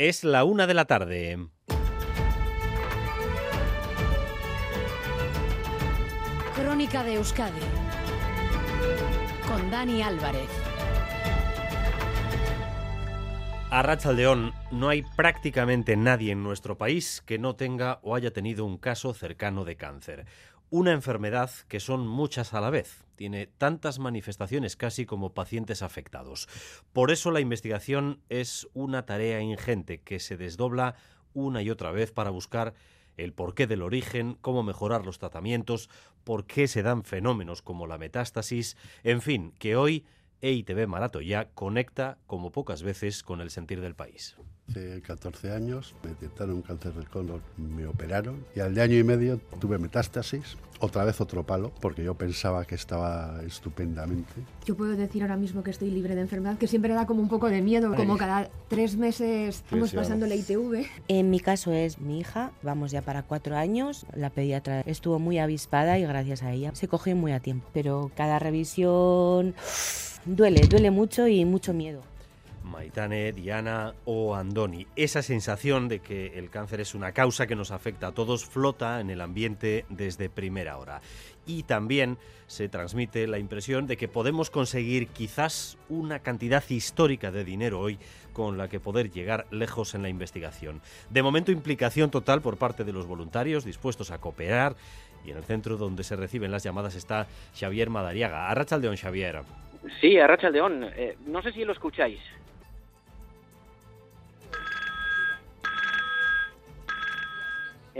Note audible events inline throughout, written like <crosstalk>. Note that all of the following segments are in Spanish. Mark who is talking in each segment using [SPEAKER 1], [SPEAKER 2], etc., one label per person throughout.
[SPEAKER 1] Es la una de la tarde.
[SPEAKER 2] Crónica de Euskadi con Dani Álvarez.
[SPEAKER 1] A Rachaldeón, no hay prácticamente nadie en nuestro país que no tenga o haya tenido un caso cercano de cáncer. Una enfermedad que son muchas a la vez. Tiene tantas manifestaciones casi como pacientes afectados. Por eso la investigación es una tarea ingente que se desdobla una y otra vez para buscar el porqué del origen, cómo mejorar los tratamientos, por qué se dan fenómenos como la metástasis, en fin, que hoy EITB Maratoya conecta como pocas veces con el sentir del país.
[SPEAKER 3] Hace 14 años me detectaron un cáncer del colon, me operaron y al de año y medio tuve metástasis, otra vez otro palo, porque yo pensaba que estaba estupendamente.
[SPEAKER 4] Yo puedo decir ahora mismo que estoy libre de enfermedad, que siempre da como un poco de miedo, como cada tres meses vamos pasando la ITV.
[SPEAKER 5] En mi caso es mi hija, vamos ya para cuatro años, la pediatra estuvo muy avispada y gracias a ella se cogió muy a tiempo, pero cada revisión duele, duele mucho y mucho miedo.
[SPEAKER 1] Maitane, Diana o Andoni. Esa sensación de que el cáncer es una causa que nos afecta a todos flota en el ambiente desde primera hora. Y también se transmite la impresión de que podemos conseguir quizás una cantidad histórica de dinero hoy con la que poder llegar lejos en la investigación. De momento implicación total por parte de los voluntarios dispuestos a cooperar y en el centro donde se reciben las llamadas está Xavier Madariaga. Arrachaldeón, Xavier.
[SPEAKER 6] Sí, Arrachaldeón. Eh, no sé si lo escucháis.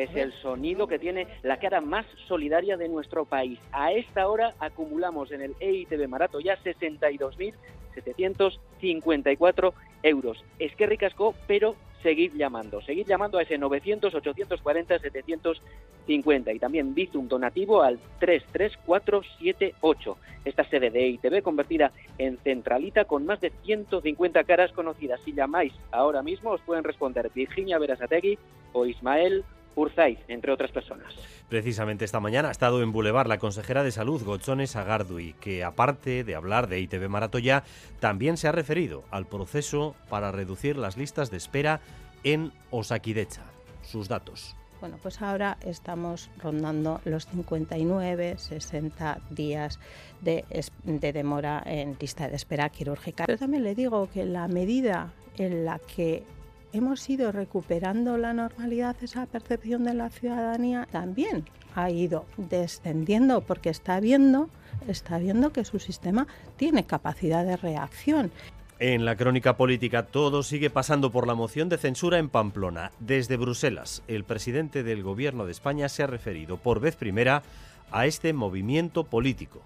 [SPEAKER 6] Es el sonido que tiene la cara más solidaria de nuestro país. A esta hora acumulamos en el EITB Marato ya 62.754 euros. Es que ricasco, pero seguid llamando. Seguid llamando a ese 900-840-750 y también un donativo al 33478. Esta sede de EITB convertida en centralita con más de 150 caras conocidas. Si llamáis ahora mismo os pueden responder Virginia Verasategui o Ismael Urzaiz, entre otras personas.
[SPEAKER 1] Precisamente esta mañana ha estado en Boulevard la consejera de Salud, Gochones Agardui, que aparte de hablar de ITV Maratoya, también se ha referido al proceso para reducir las listas de espera en Osakidecha. Sus datos.
[SPEAKER 7] Bueno, pues ahora estamos rondando los 59, 60 días de, de, demora en lista de espera quirúrgica. Pero también le digo que la medida en la que hemos ido recuperando la normalidad, esa percepción de la ciudadanía también ha ido descendiendo porque está viendo, está viendo que su sistema tiene capacidad de reacción.
[SPEAKER 1] En la crónica política todo sigue pasando por la moción de censura en Pamplona. Desde Bruselas, el presidente del Gobierno de España se ha referido por vez primera a este movimiento político.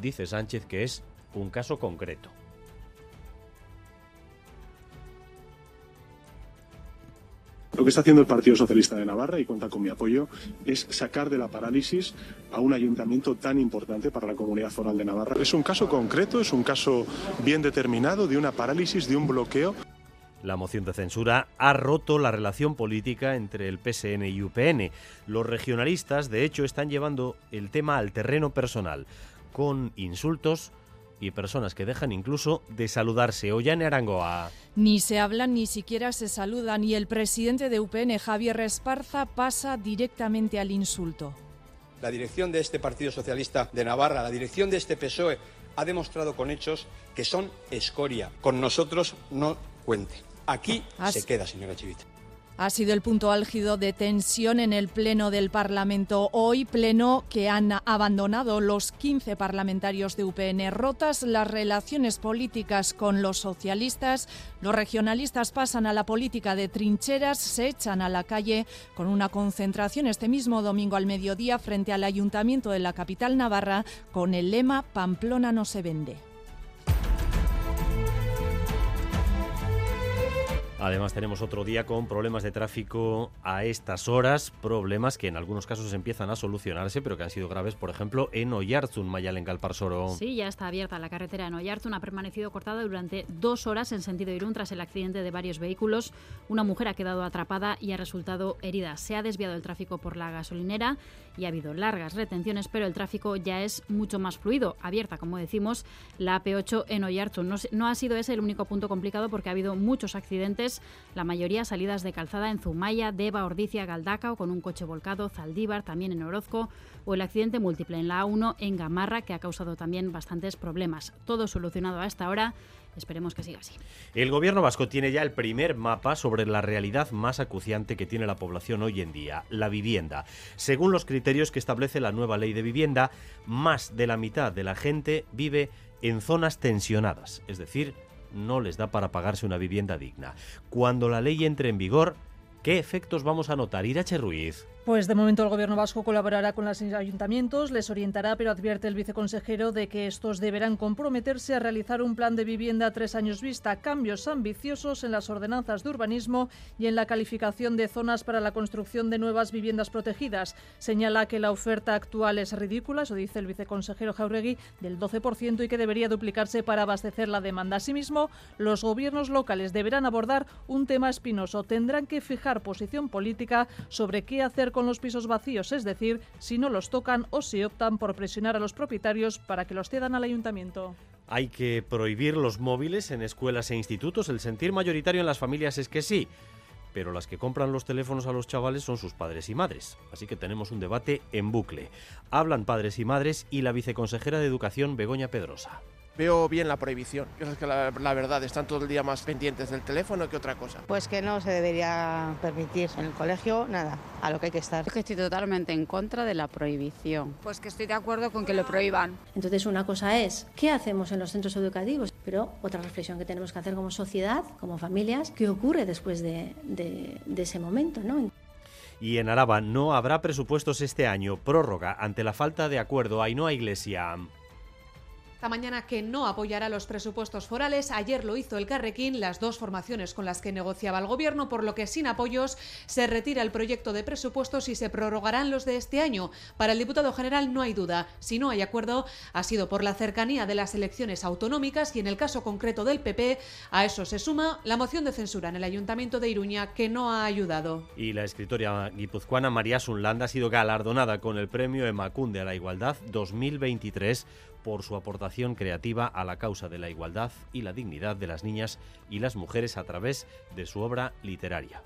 [SPEAKER 1] Dice Sánchez que es un caso concreto.
[SPEAKER 8] Lo que está haciendo el Partido Socialista de Navarra, y cuenta con mi apoyo, es sacar de la parálisis a un ayuntamiento tan importante para la comunidad foral de Navarra. Es un caso concreto, es un caso bien determinado de una parálisis, de un bloqueo.
[SPEAKER 1] La moción de censura ha roto la relación política entre el PSN y UPN. Los regionalistas, de hecho, están llevando el tema al terreno personal, con insultos, y personas que dejan incluso de saludarse. Ollane Arangoa.
[SPEAKER 9] Ni se hablan ni siquiera se saludan y el presidente de UPN, Javier Esparza, pasa directamente al insulto.
[SPEAKER 10] La dirección de este Partido Socialista de Navarra, la dirección de este PSOE, ha demostrado con hechos que son escoria. Con nosotros no cuente. Aquí se queda, señora Chivita.
[SPEAKER 9] Ha sido el punto álgido de tensión en el Pleno del Parlamento. Hoy, Pleno que han abandonado los 15 parlamentarios de UPN. Rotas las relaciones políticas con los socialistas, los regionalistas pasan a la política de trincheras, se echan a la calle con una concentración este mismo domingo al mediodía frente al Ayuntamiento de la capital navarra con el lema Pamplona no se vende.
[SPEAKER 1] Además tenemos otro día con problemas de tráfico a estas horas, problemas que en algunos casos empiezan a solucionarse, pero que han sido graves, por ejemplo, en Oyarzun, Mayalen Galparsoro.
[SPEAKER 11] Sí, ya está abierta la carretera en Oyarzun, ha permanecido cortada durante dos horas en sentido Irún tras el accidente de varios vehículos. Una mujer ha quedado atrapada y ha resultado herida. Se ha desviado el tráfico por la gasolinera y ha habido largas retenciones, pero el tráfico ya es mucho más fluido. Abierta, como decimos, la AP8 en Oyarzun. No, no ha sido ese el único punto complicado porque ha habido muchos accidentes la mayoría salidas de calzada en Zumaya, Deva, Ordicia, Galdacao, con un coche volcado, Zaldívar, también en Orozco, o el accidente múltiple en la A1 en Gamarra, que ha causado también bastantes problemas. Todo solucionado a esta hora. Esperemos que siga así.
[SPEAKER 1] El gobierno vasco tiene ya el primer mapa sobre la realidad más acuciante que tiene la población hoy en día, la vivienda. Según los criterios que establece la nueva ley de vivienda, más de la mitad de la gente vive en zonas tensionadas, es decir, no les da para pagarse una vivienda digna. Cuando la ley entre en vigor, ¿qué efectos vamos a notar? Irache Ruiz.
[SPEAKER 12] Pues de momento el Gobierno vasco colaborará con los ayuntamientos, les orientará, pero advierte el viceconsejero de que estos deberán comprometerse a realizar un plan de vivienda a tres años vista, cambios ambiciosos en las ordenanzas de urbanismo y en la calificación de zonas para la construcción de nuevas viviendas protegidas. Señala que la oferta actual es ridícula, eso dice el viceconsejero Jauregui, del 12% y que debería duplicarse para abastecer la demanda. Asimismo, los gobiernos locales deberán abordar un tema espinoso. Tendrán que fijar posición política sobre qué hacer con los pisos vacíos, es decir, si no los tocan o si optan por presionar a los propietarios para que los cedan al ayuntamiento.
[SPEAKER 1] Hay que prohibir los móviles en escuelas e institutos. El sentir mayoritario en las familias es que sí, pero las que compran los teléfonos a los chavales son sus padres y madres. Así que tenemos un debate en bucle. Hablan padres y madres y la viceconsejera de Educación, Begoña Pedrosa
[SPEAKER 3] veo bien la prohibición. Es que la, verdad, están todo el día más pendientes del teléfono que otra cosa.
[SPEAKER 13] Pues que no se debería permitir en el colegio nada, a lo que hay que estar.
[SPEAKER 14] Es que estoy totalmente en contra de la prohibición.
[SPEAKER 15] Pues que estoy de acuerdo con que lo prohíban.
[SPEAKER 16] Entonces una cosa es, ¿qué hacemos en los centros educativos? Pero otra reflexión que tenemos que hacer como sociedad, como familias, ¿qué ocurre después de, de, de ese momento? ¿no?
[SPEAKER 1] Y en Araba no habrá presupuestos este año. Prórroga ante la falta de acuerdo. Ainhoa Iglesia
[SPEAKER 17] mañana que no apoyará los presupuestos forales. Ayer lo hizo el Carrequín, las dos formaciones con las que negociaba el Gobierno, por lo que sin apoyos se retira el proyecto de presupuestos y se prorrogarán los de este año. Para el diputado general no hay duda. Si no hay acuerdo, ha sido por la cercanía de las elecciones autonómicas y en el caso concreto del PP, a eso se suma la moción de censura en el Ayuntamiento de Iruña que no ha ayudado.
[SPEAKER 1] Y la escritora guipuzcoana María Sunlanda ha sido galardonada con el premio Emacunde a la Igualdad 2023 por su aportación creativa a la causa de la igualdad y la dignidad de las niñas y las mujeres a través de su obra literaria.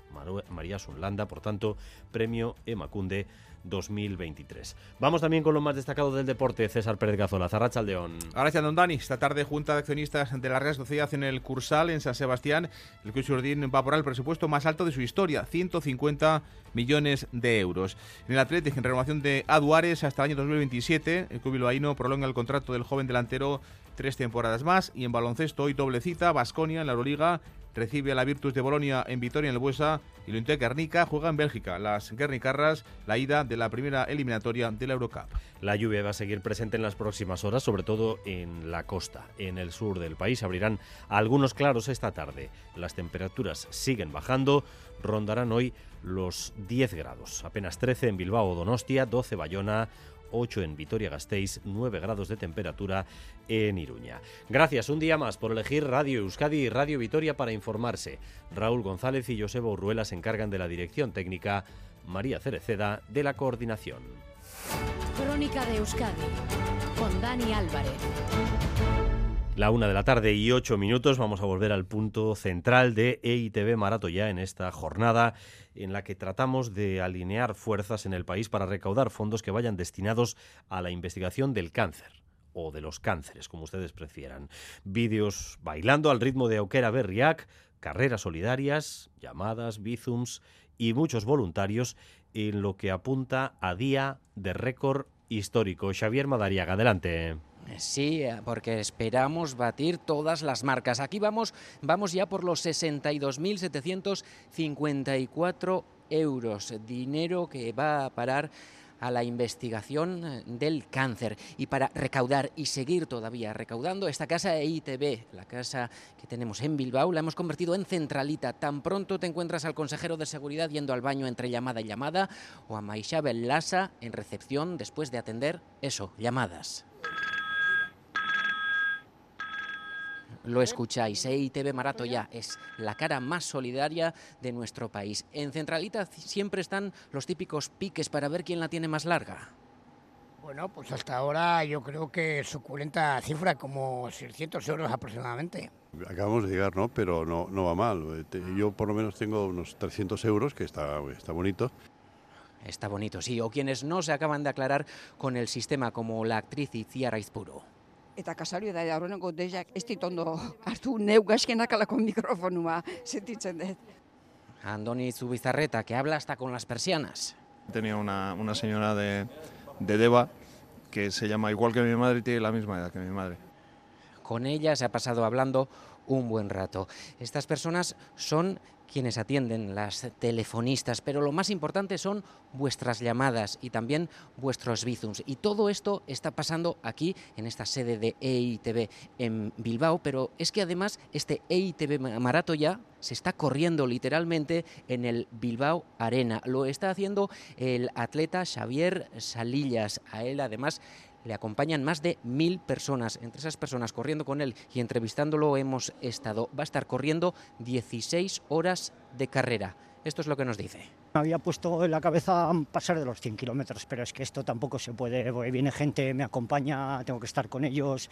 [SPEAKER 1] María Sunlanda, por tanto, premio Emacunde 2023. Vamos también con lo más destacado del deporte, César Pérez Gazola, Zarrachaldeón.
[SPEAKER 18] Gracias, don Dani. Esta tarde, Junta de Accionistas de la Real Sociedad en el Cursal, en San Sebastián. El Club Urdín va por el presupuesto más alto de su historia, 150 millones de euros. En el Atlético, en renovación de Aduares hasta el año 2027, el Club Bilbaíno prolonga el contrato del joven delantero tres temporadas más. Y en baloncesto, hoy doble cita, Basconia en la Euroliga recibe a la Virtus de Bolonia en Vitoria en el Buesa y lo Guernica juega en Bélgica. Las Guernicarras, la ida de la primera eliminatoria de la Eurocup.
[SPEAKER 1] La lluvia va a seguir presente en las próximas horas, sobre todo en la costa. En el sur del país abrirán algunos claros esta tarde. Las temperaturas siguen bajando, rondarán hoy los 10 grados, apenas 13 en Bilbao Donostia, 12 Bayona, 8 en Vitoria-Gasteiz, 9 grados de temperatura en Iruña. Gracias un día más por elegir Radio Euskadi y Radio Vitoria para informarse. Raúl González y Joseba Urruela se encargan de la dirección técnica, María Cereceda de la coordinación.
[SPEAKER 2] Crónica de Euskadi con Dani Álvarez.
[SPEAKER 1] La una de la tarde y ocho minutos vamos a volver al punto central de EITB Marato ya en esta jornada en la que tratamos de alinear fuerzas en el país para recaudar fondos que vayan destinados a la investigación del cáncer o de los cánceres, como ustedes prefieran. Vídeos bailando al ritmo de Aukera Berriac, carreras solidarias, llamadas, bizums y muchos voluntarios en lo que apunta a día de récord histórico. Xavier Madariaga, adelante.
[SPEAKER 19] Sí, eh, porque esperamos batir todas las marcas. Aquí vamos, vamos ya por los 62.754 euros, dinero que va a parar a la investigación eh, del cáncer y para recaudar y seguir todavía recaudando esta casa EITB, la casa que tenemos en Bilbao, la hemos convertido en centralita. Tan pronto te encuentras al consejero de seguridad yendo al baño entre llamada y llamada o a Maishabel Lasa en recepción después de atender eso, llamadas. Lo escucháis, EITB Marato ya es la cara más solidaria de nuestro país. En Centralita siempre están los típicos piques para ver quién la tiene más larga.
[SPEAKER 20] Bueno, pues hasta ahora yo creo que suculenta cifra, como 600 euros aproximadamente.
[SPEAKER 3] Acabamos de llegar, ¿no? Pero no, no va mal. Yo por lo menos tengo unos 300 euros, que está, está bonito.
[SPEAKER 19] Está bonito, sí. O quienes no se acaban de aclarar con el sistema, como la actriz Itziar Aizpuro.
[SPEAKER 21] Eta kasario da aurreneko deiak ez dit ondo hartu neu gaskenakalako mikrofonua sentitzen dut.
[SPEAKER 19] Andoni Zubizarreta, que habla hasta con las persianas.
[SPEAKER 22] Tenía una, una señora de, de Deva que se llama igual que mi madre y tiene la misma edad que mi madre.
[SPEAKER 19] Con ella se ha pasado hablando un buen rato. Estas personas son quienes atienden, las telefonistas, pero lo más importante son vuestras llamadas y también vuestros bizums. Y todo esto está pasando aquí en esta sede de EITB en Bilbao, pero es que además este EITB Marato ya se está corriendo literalmente en el Bilbao Arena. Lo está haciendo el atleta Xavier Salillas. A él además le acompañan más de mil personas. Entre esas personas corriendo con él y entrevistándolo hemos estado. Va a estar corriendo 16 horas de carrera. Esto es lo que nos dice.
[SPEAKER 23] Me había puesto en la cabeza pasar de los 100 kilómetros, pero es que esto tampoco se puede. Viene gente, me acompaña, tengo que estar con ellos.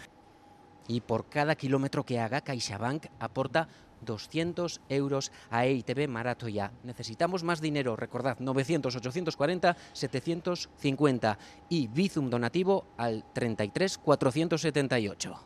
[SPEAKER 19] Y por cada kilómetro que haga, CaixaBank aporta 200 euros a EITB Maratoya. Necesitamos más dinero, recordad, 900-840-750 y Bizum donativo al 33 478.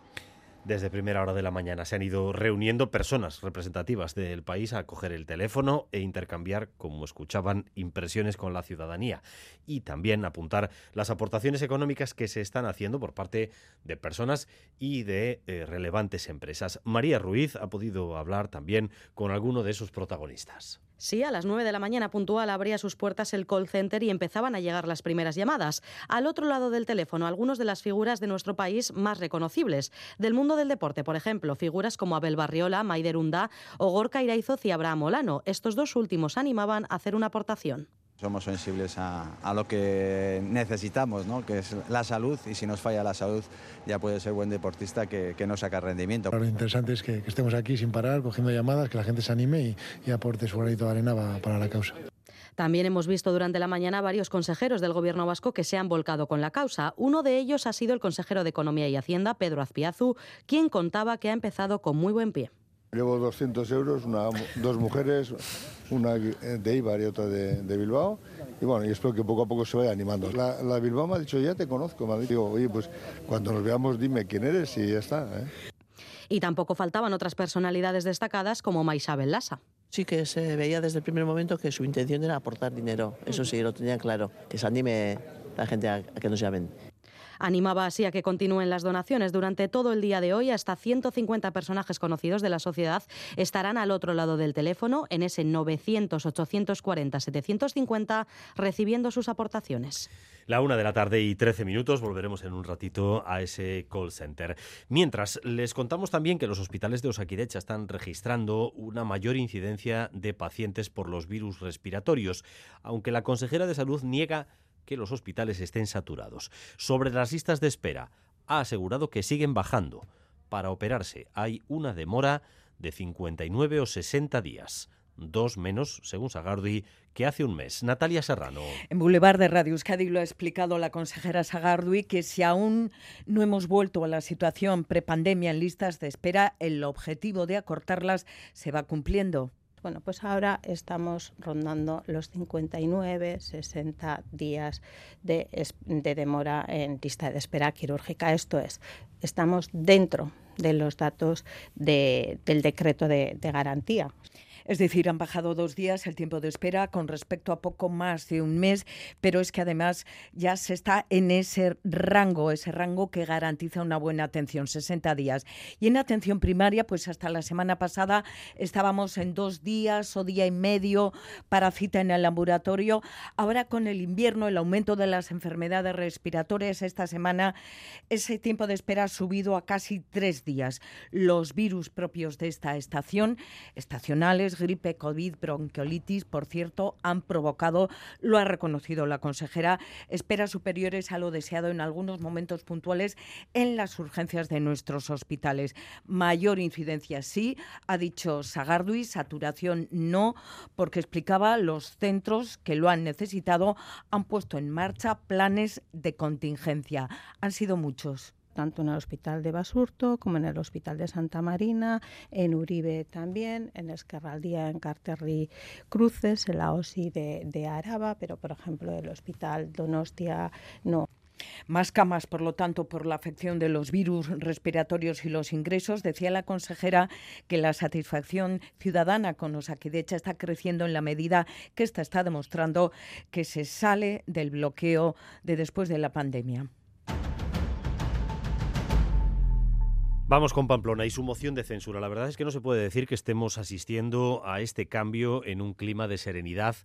[SPEAKER 1] Desde primera hora de la mañana se han ido reuniendo personas representativas del país a coger el teléfono e intercambiar, como escuchaban, impresiones con la ciudadanía y también apuntar las aportaciones económicas que se están haciendo por parte de personas y de eh, relevantes empresas. María Ruiz ha podido hablar también con alguno de esos protagonistas.
[SPEAKER 24] Sí, a las 9 de la mañana puntual abría sus puertas el call center y empezaban a llegar las primeras llamadas. Al otro lado del teléfono, algunos de las figuras de nuestro país más reconocibles. Del mundo del deporte, por ejemplo, figuras como Abel Barriola, Maider Unda o Gorka Iraizoz y Abraham Molano. Estos dos últimos animaban a hacer una aportación.
[SPEAKER 25] Somos sensibles a, lo que necesitamos, ¿no? que es la salud, y si nos falla la salud ya puede ser buen deportista que, no saca rendimiento.
[SPEAKER 26] Lo interesante es que, estemos aquí sin parar, cogiendo llamadas, que la gente se anime y, aporte su granito de arena para la causa.
[SPEAKER 24] También hemos visto durante la mañana varios consejeros del Gobierno vasco que se han volcado con la causa. Uno de ellos ha sido el consejero de Economía y Hacienda, Pedro Azpiazu, quien contaba que ha empezado con muy buen pie.
[SPEAKER 27] Llevo 200 euros, dos mujeres, una de Ibar y otra de, Bilbao. Y bueno, y espero que poco a poco se vaya animando. La, la, Bilbao me ha dicho, ya te conozco, me ha dicho, oye, pues cuando nos veamos dime quién eres y ya está. ¿eh?
[SPEAKER 24] Y tampoco faltaban otras personalidades destacadas como Maisabel Lassa.
[SPEAKER 28] Sí que se veía desde el primer momento que su intención era aportar dinero, eso sí, lo tenía claro, que se anime la gente a que nos llamen.
[SPEAKER 24] Animaba así a que continúen las donaciones. Durante todo el día de hoy, hasta 150 personajes conocidos de la sociedad estarán al otro lado del teléfono, en ese 900-840-750, recibiendo sus aportaciones.
[SPEAKER 1] La una de la tarde y 13 minutos, volveremos en un ratito a ese call center. Mientras, les contamos también que los hospitales de Osakidecha están registrando una mayor incidencia de pacientes por los virus respiratorios, aunque la consejera de salud niega que los hospitales estén saturados. Sobre las listas de espera, ha asegurado que siguen bajando. Para operarse hay una demora de 59 o 60 días dos menos, según Sagardi, que hace un mes. Natalia Serrano.
[SPEAKER 29] En Boulevard de Radio Euskadi lo ha explicado la consejera Sagardi que si aún no hemos vuelto a la situación prepandemia en listas de espera, el objetivo de acortarlas se va cumpliendo.
[SPEAKER 7] Bueno, pues ahora estamos rondando los 59, 60 días de, demora en lista de espera quirúrgica. Esto es, estamos dentro de los datos del decreto de garantía.
[SPEAKER 29] Es decir, han bajado dos días el tiempo de espera con respecto a poco más de un mes, pero es que además ya se está en ese rango, ese rango que garantiza una buena atención, 60 días. Y en atención primaria, pues hasta la semana pasada estábamos en dos días o día y medio para cita en el ambulatorio. Ahora con el invierno, el aumento de las enfermedades respiratorias, esta semana ese tiempo de espera ha subido a casi tres días. Los virus propios de esta estación, estacionales, gripe, COVID, bronquiolitis, por cierto, han provocado, lo ha reconocido la consejera, esperas superiores a lo deseado en algunos momentos puntuales en las urgencias de nuestros hospitales. Mayor incidencia sí, ha dicho Sagardui, saturación no, porque explicaba los centros que lo han necesitado han puesto en marcha planes de contingencia. Han sido muchos
[SPEAKER 7] tanto en el Hospital de Basurto como en el Hospital de Santa Marina, en Uribe también, en Esquerraldía, en Carterri Cruces, en la OSI de, Araba, pero por ejemplo el Hospital Donostia no.
[SPEAKER 29] Más camas, por lo tanto, por la afección de los virus respiratorios y los ingresos. Decía la consejera que la satisfacción ciudadana con Osakidecha está creciendo en la medida que esta está demostrando que se sale del bloqueo de después de la pandemia.
[SPEAKER 1] Vamos con Pamplona y su moción de censura. La verdad es que no se puede decir que estemos asistiendo a este cambio en un clima de serenidad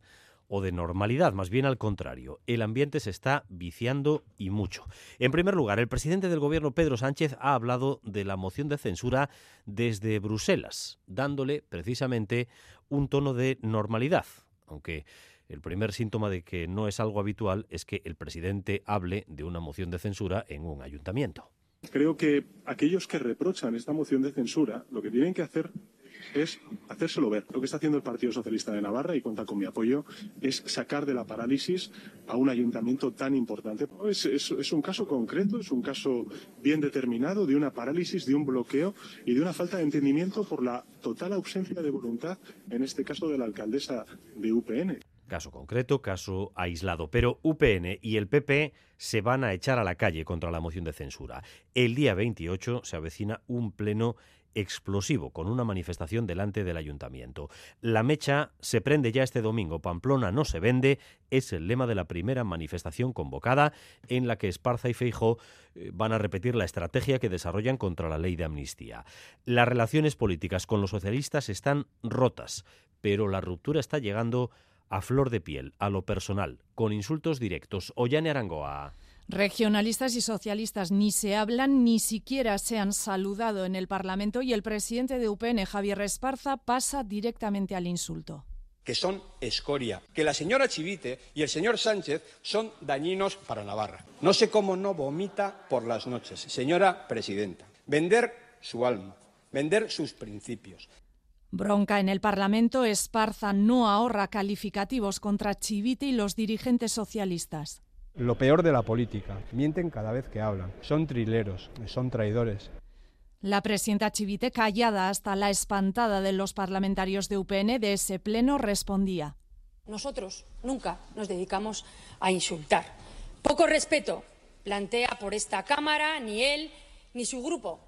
[SPEAKER 1] o de normalidad, más bien al contrario. El ambiente se está viciando y mucho. En primer lugar, el presidente del gobierno, Pedro Sánchez, ha hablado de la moción de censura desde Bruselas, dándole precisamente un tono de normalidad, aunque el primer síntoma de que no es algo habitual es que el presidente hable de una moción de censura en un ayuntamiento.
[SPEAKER 8] Creo que aquellos que reprochan esta moción de censura lo que tienen que hacer es hacérselo ver. Lo que está haciendo el Partido Socialista de Navarra, y cuenta con mi apoyo, es sacar de la parálisis a un ayuntamiento tan importante. Es, es, un caso concreto, es un caso bien determinado de una parálisis, de un bloqueo y de una falta de entendimiento por la total ausencia de voluntad, en este caso de la alcaldesa de UPN.
[SPEAKER 1] Caso concreto, caso aislado. Pero UPN y el PP se van a echar a la calle contra la moción de censura. El día 28 se avecina un pleno explosivo con una manifestación delante del ayuntamiento. La mecha se prende ya este domingo. Pamplona no se vende es el lema de la primera manifestación convocada en la que Esparza y Feijó eh, van a repetir la estrategia que desarrollan contra la ley de amnistía. Las relaciones políticas con los socialistas están rotas, pero la ruptura está llegando a flor de piel, a lo personal, con insultos directos. Ollane Arangoa.
[SPEAKER 9] Regionalistas y socialistas ni se hablan, ni siquiera se han saludado en el Parlamento y el presidente de UPN, Javier Esparza, pasa directamente al insulto
[SPEAKER 30] que son escoria, que la señora Chivite y el señor Sánchez son dañinos para Navarra. No sé cómo no vomita por las noches. Señora presidenta, vender su alma, vender sus principios,
[SPEAKER 9] Bronca en el Parlamento, Esparza no ahorra calificativos contra Chivite y los dirigentes socialistas.
[SPEAKER 31] Lo peor de la política, mienten cada vez que hablan, son trileros, son traidores.
[SPEAKER 9] La presidenta Chivite, callada hasta la espantada de los parlamentarios de UPN de ese pleno, respondía.
[SPEAKER 32] Nosotros nunca nos dedicamos a insultar. Poco respeto plantea por esta Cámara ni él ni su grupo.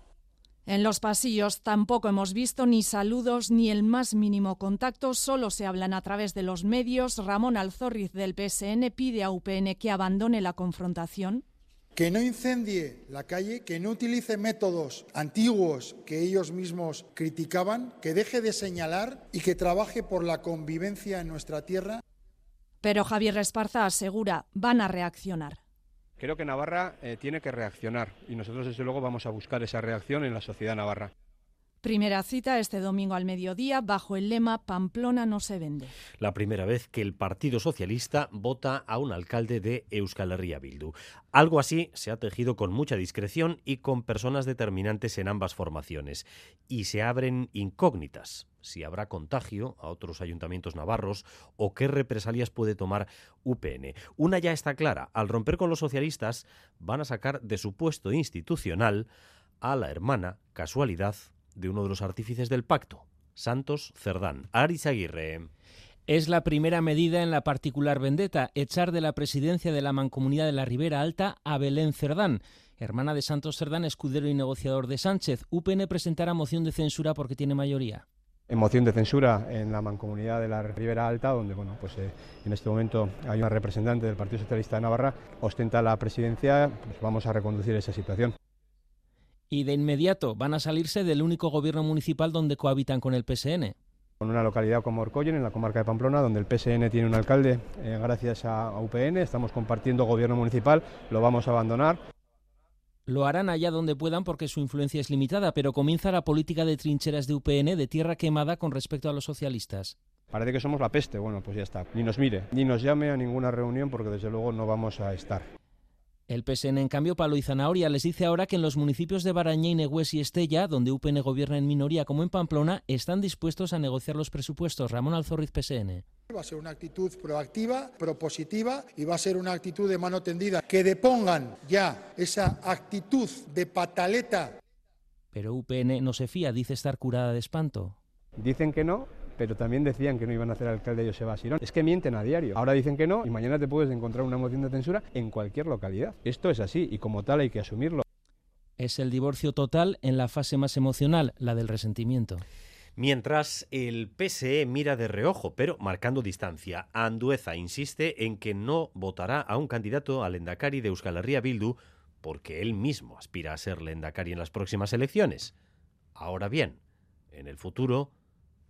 [SPEAKER 9] En los pasillos tampoco hemos visto ni saludos ni el más mínimo contacto, solo se hablan a través de los medios. Ramón Alzorriz del PSN pide a UPN que abandone la confrontación.
[SPEAKER 33] Que no incendie la calle, que no utilice métodos antiguos que ellos mismos criticaban, que deje de señalar y que trabaje por la convivencia en nuestra tierra.
[SPEAKER 9] Pero Javier Esparza asegura, van a reaccionar.
[SPEAKER 31] Creo que Navarra eh, tiene que reaccionar y nosotros desde luego vamos a buscar esa reacción en la sociedad navarra.
[SPEAKER 9] Primera cita este domingo al mediodía bajo el lema Pamplona no se vende.
[SPEAKER 1] La primera vez que el Partido Socialista vota a un alcalde de Euskal Herria Bildu. Algo así se ha tejido con mucha discreción y con personas determinantes en ambas formaciones. Y se abren incógnitas si habrá contagio a otros ayuntamientos navarros o qué represalias puede tomar UPN. Una ya está clara, al romper con los socialistas van a sacar de su puesto institucional a la hermana, casualidad, de uno de los artífices del pacto, Santos Cerdán. Aris Aguirre.
[SPEAKER 34] Es la primera medida en la particular vendetta, echar de la presidencia de la Mancomunidad de la Ribera Alta a Belén Cerdán. Hermana de Santos Cerdán, escudero y negociador de Sánchez, UPN presentará moción de censura porque tiene mayoría
[SPEAKER 31] en moción de censura en la mancomunidad de la Ribera Alta, donde bueno, pues, eh, en este momento hay una representante del Partido Socialista de Navarra, ostenta la presidencia, pues vamos a reconducir esa situación
[SPEAKER 34] y de inmediato van a salirse del único gobierno municipal donde cohabitan con el PSN.
[SPEAKER 31] En una localidad como Orcoyen, en la comarca de Pamplona, donde el PSN tiene un alcalde, eh, gracias a UPN, estamos compartiendo gobierno municipal, lo vamos a abandonar.
[SPEAKER 34] Lo harán allá donde puedan porque su influencia es limitada, pero comienza la política de trincheras de UPN de tierra quemada con respecto a los socialistas.
[SPEAKER 31] Parece que somos la peste, bueno, pues ya está. Ni nos mire, ni nos llame a ninguna reunión porque desde luego no vamos a estar.
[SPEAKER 34] El PSN, en cambio, Palo y Zanahoria les dice ahora que en los municipios de Barañé, Negües y Estella, donde UPN gobierna en minoría como en Pamplona, están dispuestos a negociar los presupuestos. Ramón Alzorriz, PSN.
[SPEAKER 33] Va a ser una actitud proactiva, propositiva y va a ser una actitud de mano tendida. Que depongan ya esa actitud de pataleta.
[SPEAKER 34] Pero UPN no se fía, dice estar curada de espanto.
[SPEAKER 31] Dicen que no, pero también decían que no iban a hacer alcalde de Joseba Sirón. Es que mienten a diario. Ahora dicen que no y mañana te puedes encontrar una moción de censura en cualquier localidad. Esto es así y como tal hay que asumirlo.
[SPEAKER 34] Es el divorcio total en la fase más emocional, la del resentimiento.
[SPEAKER 1] Mientras el PSE mira de reojo, pero marcando distancia, Andueza insiste en que no votará a un candidato al Endacari de Euskal Herria Bildu porque él mismo aspira a ser Lendakari en las próximas elecciones. Ahora bien, en el futuro,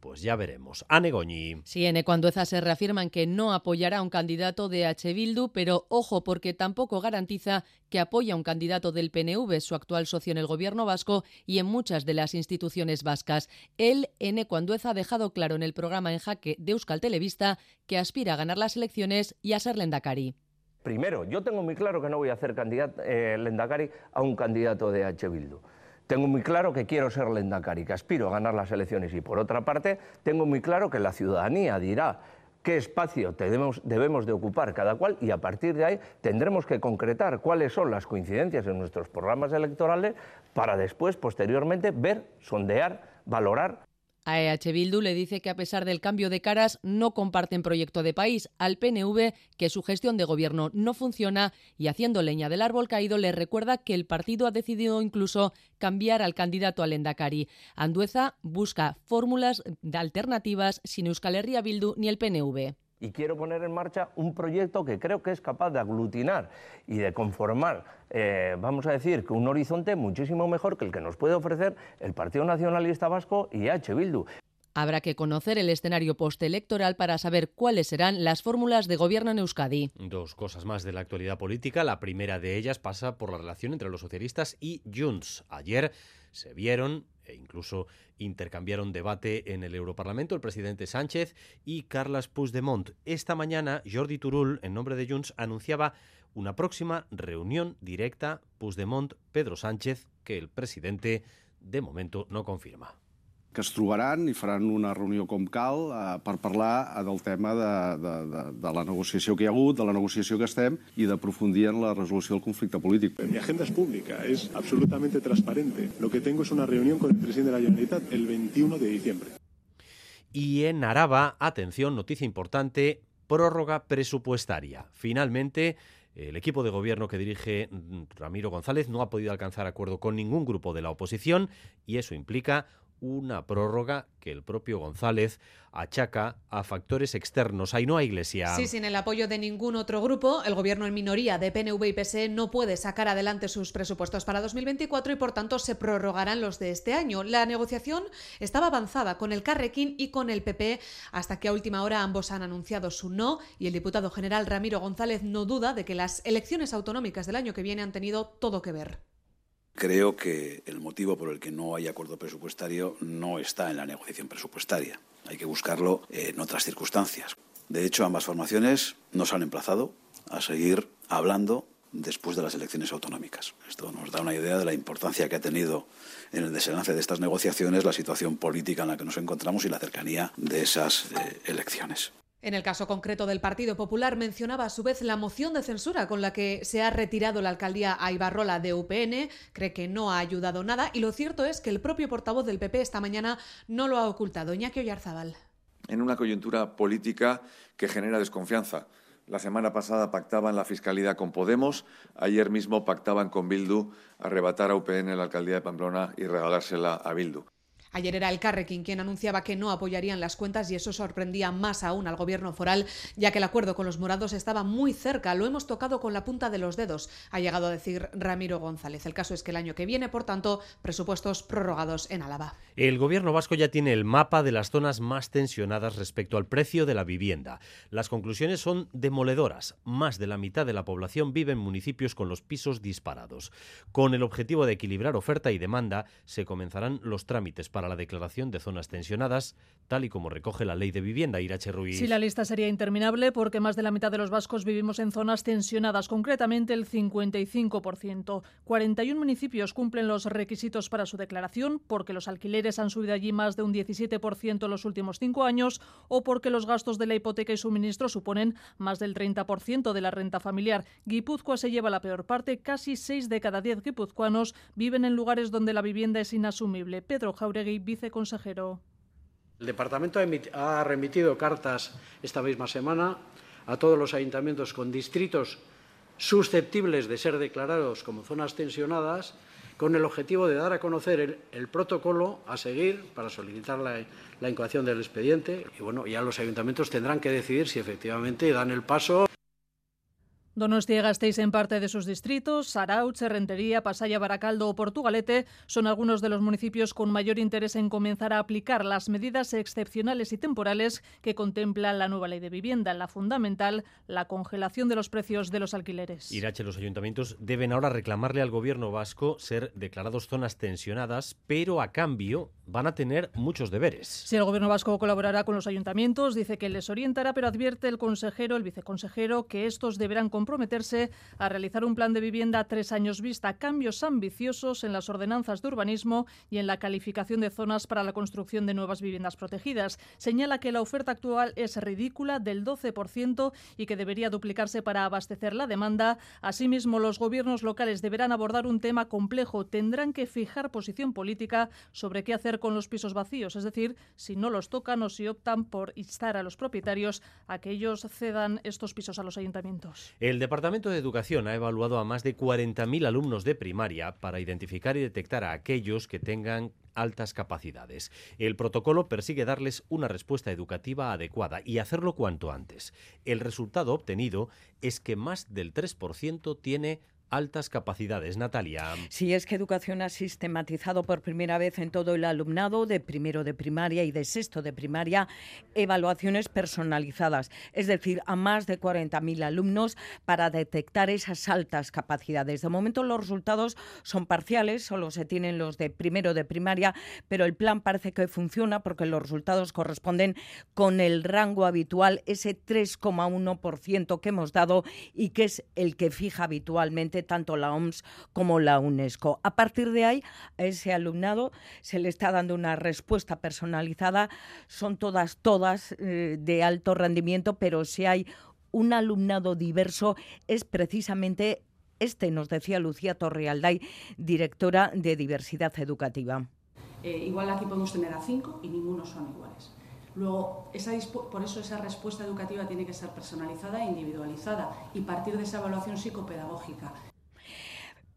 [SPEAKER 1] pues ya veremos. Anne Goñi.
[SPEAKER 35] Sí, en Ecuandueza se reafirman que no apoyará a un candidato de H. Bildu, pero ojo, porque tampoco garantiza que apoya a un candidato del PNV, su actual socio en el gobierno vasco y en muchas de las instituciones vascas. Él, en Ecuandueza, ha dejado claro en el programa En Jaque de Euskal Televista que aspira a ganar las elecciones y a ser Lendakari.
[SPEAKER 36] Primero, yo tengo muy claro que no voy a hacer candidato, eh, Lendakari a un candidato de H. Bildu. Tengo muy claro que quiero ser Lendakari, que aspiro a ganar las elecciones y por otra parte tengo muy claro que la ciudadanía dirá qué espacio debemos, debemos de ocupar cada cual y a partir de ahí tendremos que concretar cuáles son las coincidencias en nuestros programas electorales para después, posteriormente, ver, sondear, valorar
[SPEAKER 35] a EH Bildu le dice que a pesar del cambio de caras no comparten proyecto de país. Al PNV que su gestión de gobierno no funciona y haciendo leña del árbol caído le recuerda que el partido ha decidido incluso cambiar al candidato al Endacari. Andueza busca fórmulas alternativas sin Euskal Herria Bildu ni el PNV
[SPEAKER 36] y quiero poner en marcha un proyecto que creo que es capaz de aglutinar y de conformar, eh, vamos a decir, que un horizonte muchísimo mejor que el que nos puede ofrecer el Partido Nacionalista Vasco y H. Bildu.
[SPEAKER 35] Habrá que conocer el escenario postelectoral para saber cuáles serán las fórmulas de gobierno en Euskadi.
[SPEAKER 1] Dos cosas más de la actualidad política. La primera de ellas pasa por la relación entre los socialistas y Junts. Ayer se vieron e incluso intercambiaron debate en el Europarlamento el presidente Sánchez y Carles Puigdemont. Esta mañana Jordi Turul, en nombre de Junts, anunciaba una próxima reunión directa Puigdemont-Pedro Sánchez que el presidente de momento no confirma.
[SPEAKER 37] Que es trobaran i faran una reunió com cal eh, per parlar eh, del tema de, de, de, de la negociació que hi ha hagut, de la negociació que estem i d'aprofundir en la resolució del conflicte polític.
[SPEAKER 38] Mi agenda es pública, es absolutamente transparente. Lo que tengo es una reunión con el presidente de la Generalitat el 21 de diciembre.
[SPEAKER 1] Y en Araba, atención, noticia importante, prórroga presupuestaria. Finalmente, el equipo de gobierno que dirige mm, Ramiro González no ha podido alcanzar acuerdo con ningún grupo de la oposición y eso implica una prórroga que el propio González achaca a factores externos. Ahí no hay iglesia.
[SPEAKER 17] Sí, sin el apoyo de ningún otro grupo, el gobierno en minoría de PNV y PSE no puede sacar adelante sus presupuestos para 2024 y por tanto se prorrogarán los de este año. La negociación estaba avanzada con el Carrequín y con el PP hasta que a última hora ambos han anunciado su no y el diputado general Ramiro González no duda de que las elecciones autonómicas del año que viene han tenido todo que ver.
[SPEAKER 39] Creo que el motivo por el que no hay acuerdo presupuestario no está en la negociación presupuestaria. Hay que buscarlo en otras circunstancias. De hecho, ambas formaciones nos han emplazado a seguir hablando después de las elecciones autonómicas. Esto nos da una idea de la importancia que ha tenido en el desenlace de estas negociaciones la situación política en la que nos encontramos y la cercanía de esas eh, elecciones.
[SPEAKER 17] En el caso concreto del Partido Popular mencionaba a su vez la moción de censura con la que se ha retirado la alcaldía a de UPN, cree que no ha ayudado nada y lo cierto es que el propio portavoz del PP esta mañana no lo ha ocultado, Iñaki Oyarzábal.
[SPEAKER 3] En una coyuntura política que genera desconfianza. La semana pasada pactaban la fiscalidad con Podemos, ayer mismo pactaban con Bildu arrebatar a UPN la alcaldía de Pamplona y regalársela a Bildu.
[SPEAKER 17] Ayer era el Carrequín quien anunciaba que no apoyarían las cuentas y eso sorprendía más aún al gobierno foral, ya que el acuerdo con los morados estaba muy cerca. Lo hemos tocado con la punta de los dedos, ha llegado a decir Ramiro González. El caso es que el año que viene, por tanto, presupuestos prorrogados en Álava.
[SPEAKER 1] El gobierno vasco ya tiene el mapa de las zonas más tensionadas respecto al precio de la vivienda. Las conclusiones son demoledoras. Más de la mitad de la población vive en municipios con los pisos disparados. Con el objetivo de equilibrar oferta y demanda, se comenzarán los trámites para la declaración de zonas tensionadas, tal y como recoge la ley de vivienda. Irache Ruiz.
[SPEAKER 12] Sí, la lista sería interminable porque más de la mitad de los vascos vivimos en zonas tensionadas, concretamente el 55%. 41 municipios cumplen los requisitos para su declaración porque los alquileres han subido allí más de un 17% en los últimos cinco años o porque los gastos de la hipoteca y suministro suponen más del 30% de la renta familiar. Guipúzcoa se lleva la peor parte. Casi 6 de cada 10 guipuzcoanos viven en lugares donde la vivienda es inasumible. Pedro Jauregui,
[SPEAKER 40] El departamento ha remitido cartas esta misma semana a todos los ayuntamientos con distritos susceptibles de ser declarados como zonas tensionadas con el objetivo de dar a conocer el, el protocolo a seguir para solicitar la, la incoación del expediente. Y bueno, ya los ayuntamientos tendrán que decidir si efectivamente dan el paso.
[SPEAKER 12] Donostia Gasteiz en parte de sus distritos, Saraut, Rentería, Pasaya, Baracaldo o Portugalete son algunos de los municipios con mayor interés en comenzar a aplicar las medidas excepcionales y temporales que contempla la nueva ley de vivienda. La fundamental, la congelación de los precios de los alquileres.
[SPEAKER 1] Irache, los ayuntamientos deben ahora reclamarle al gobierno vasco ser declarados zonas tensionadas, pero a cambio van a tener muchos deberes.
[SPEAKER 12] Si el gobierno vasco colaborará con los ayuntamientos, dice que les orientará, pero advierte el consejero, el viceconsejero, que estos deberán comprometerse a realizar un plan de vivienda a tres años vista, cambios ambiciosos en las ordenanzas de urbanismo y en la calificación de zonas para la construcción de nuevas viviendas protegidas. Señala que la oferta actual es ridícula del 12% y que debería duplicarse para abastecer la demanda. Asimismo, los gobiernos locales deberán abordar un tema complejo. Tendrán que fijar posición política sobre qué hacer con los pisos vacíos, es decir, si no los tocan o si optan por instar a los propietarios a que ellos cedan estos pisos a los ayuntamientos.
[SPEAKER 1] El Departamento de Educación ha evaluado a más de 40.000 alumnos de primaria para identificar y detectar a aquellos que tengan altas capacidades. El protocolo persigue darles una respuesta educativa adecuada y hacerlo cuanto antes. El resultado obtenido es que más del 3% tiene altas capacidades. Natalia.
[SPEAKER 29] Sí, es que Educación ha sistematizado por primera vez en todo el alumnado de primero de primaria y de sexto de primaria evaluaciones personalizadas, es decir, a más de 40.000 alumnos para detectar esas altas capacidades. De momento los resultados son parciales, solo se tienen los de primero de primaria, pero el plan parece que funciona porque los resultados corresponden con el rango habitual, ese 3,1% que hemos dado y que es el que fija habitualmente tanto la OMS como la UNESCO. A partir de ahí, a ese alumnado se le está dando una respuesta personalizada. Son todas, todas eh, de alto rendimiento, pero si hay un alumnado diverso, es precisamente este, nos decía Lucía Torrealday, directora de Diversidad Educativa.
[SPEAKER 4] Eh, igual aquí podemos tener a cinco y ninguno son iguales. Luego, esa por eso esa respuesta educativa tiene que ser personalizada e individualizada y partir de esa evaluación psicopedagógica.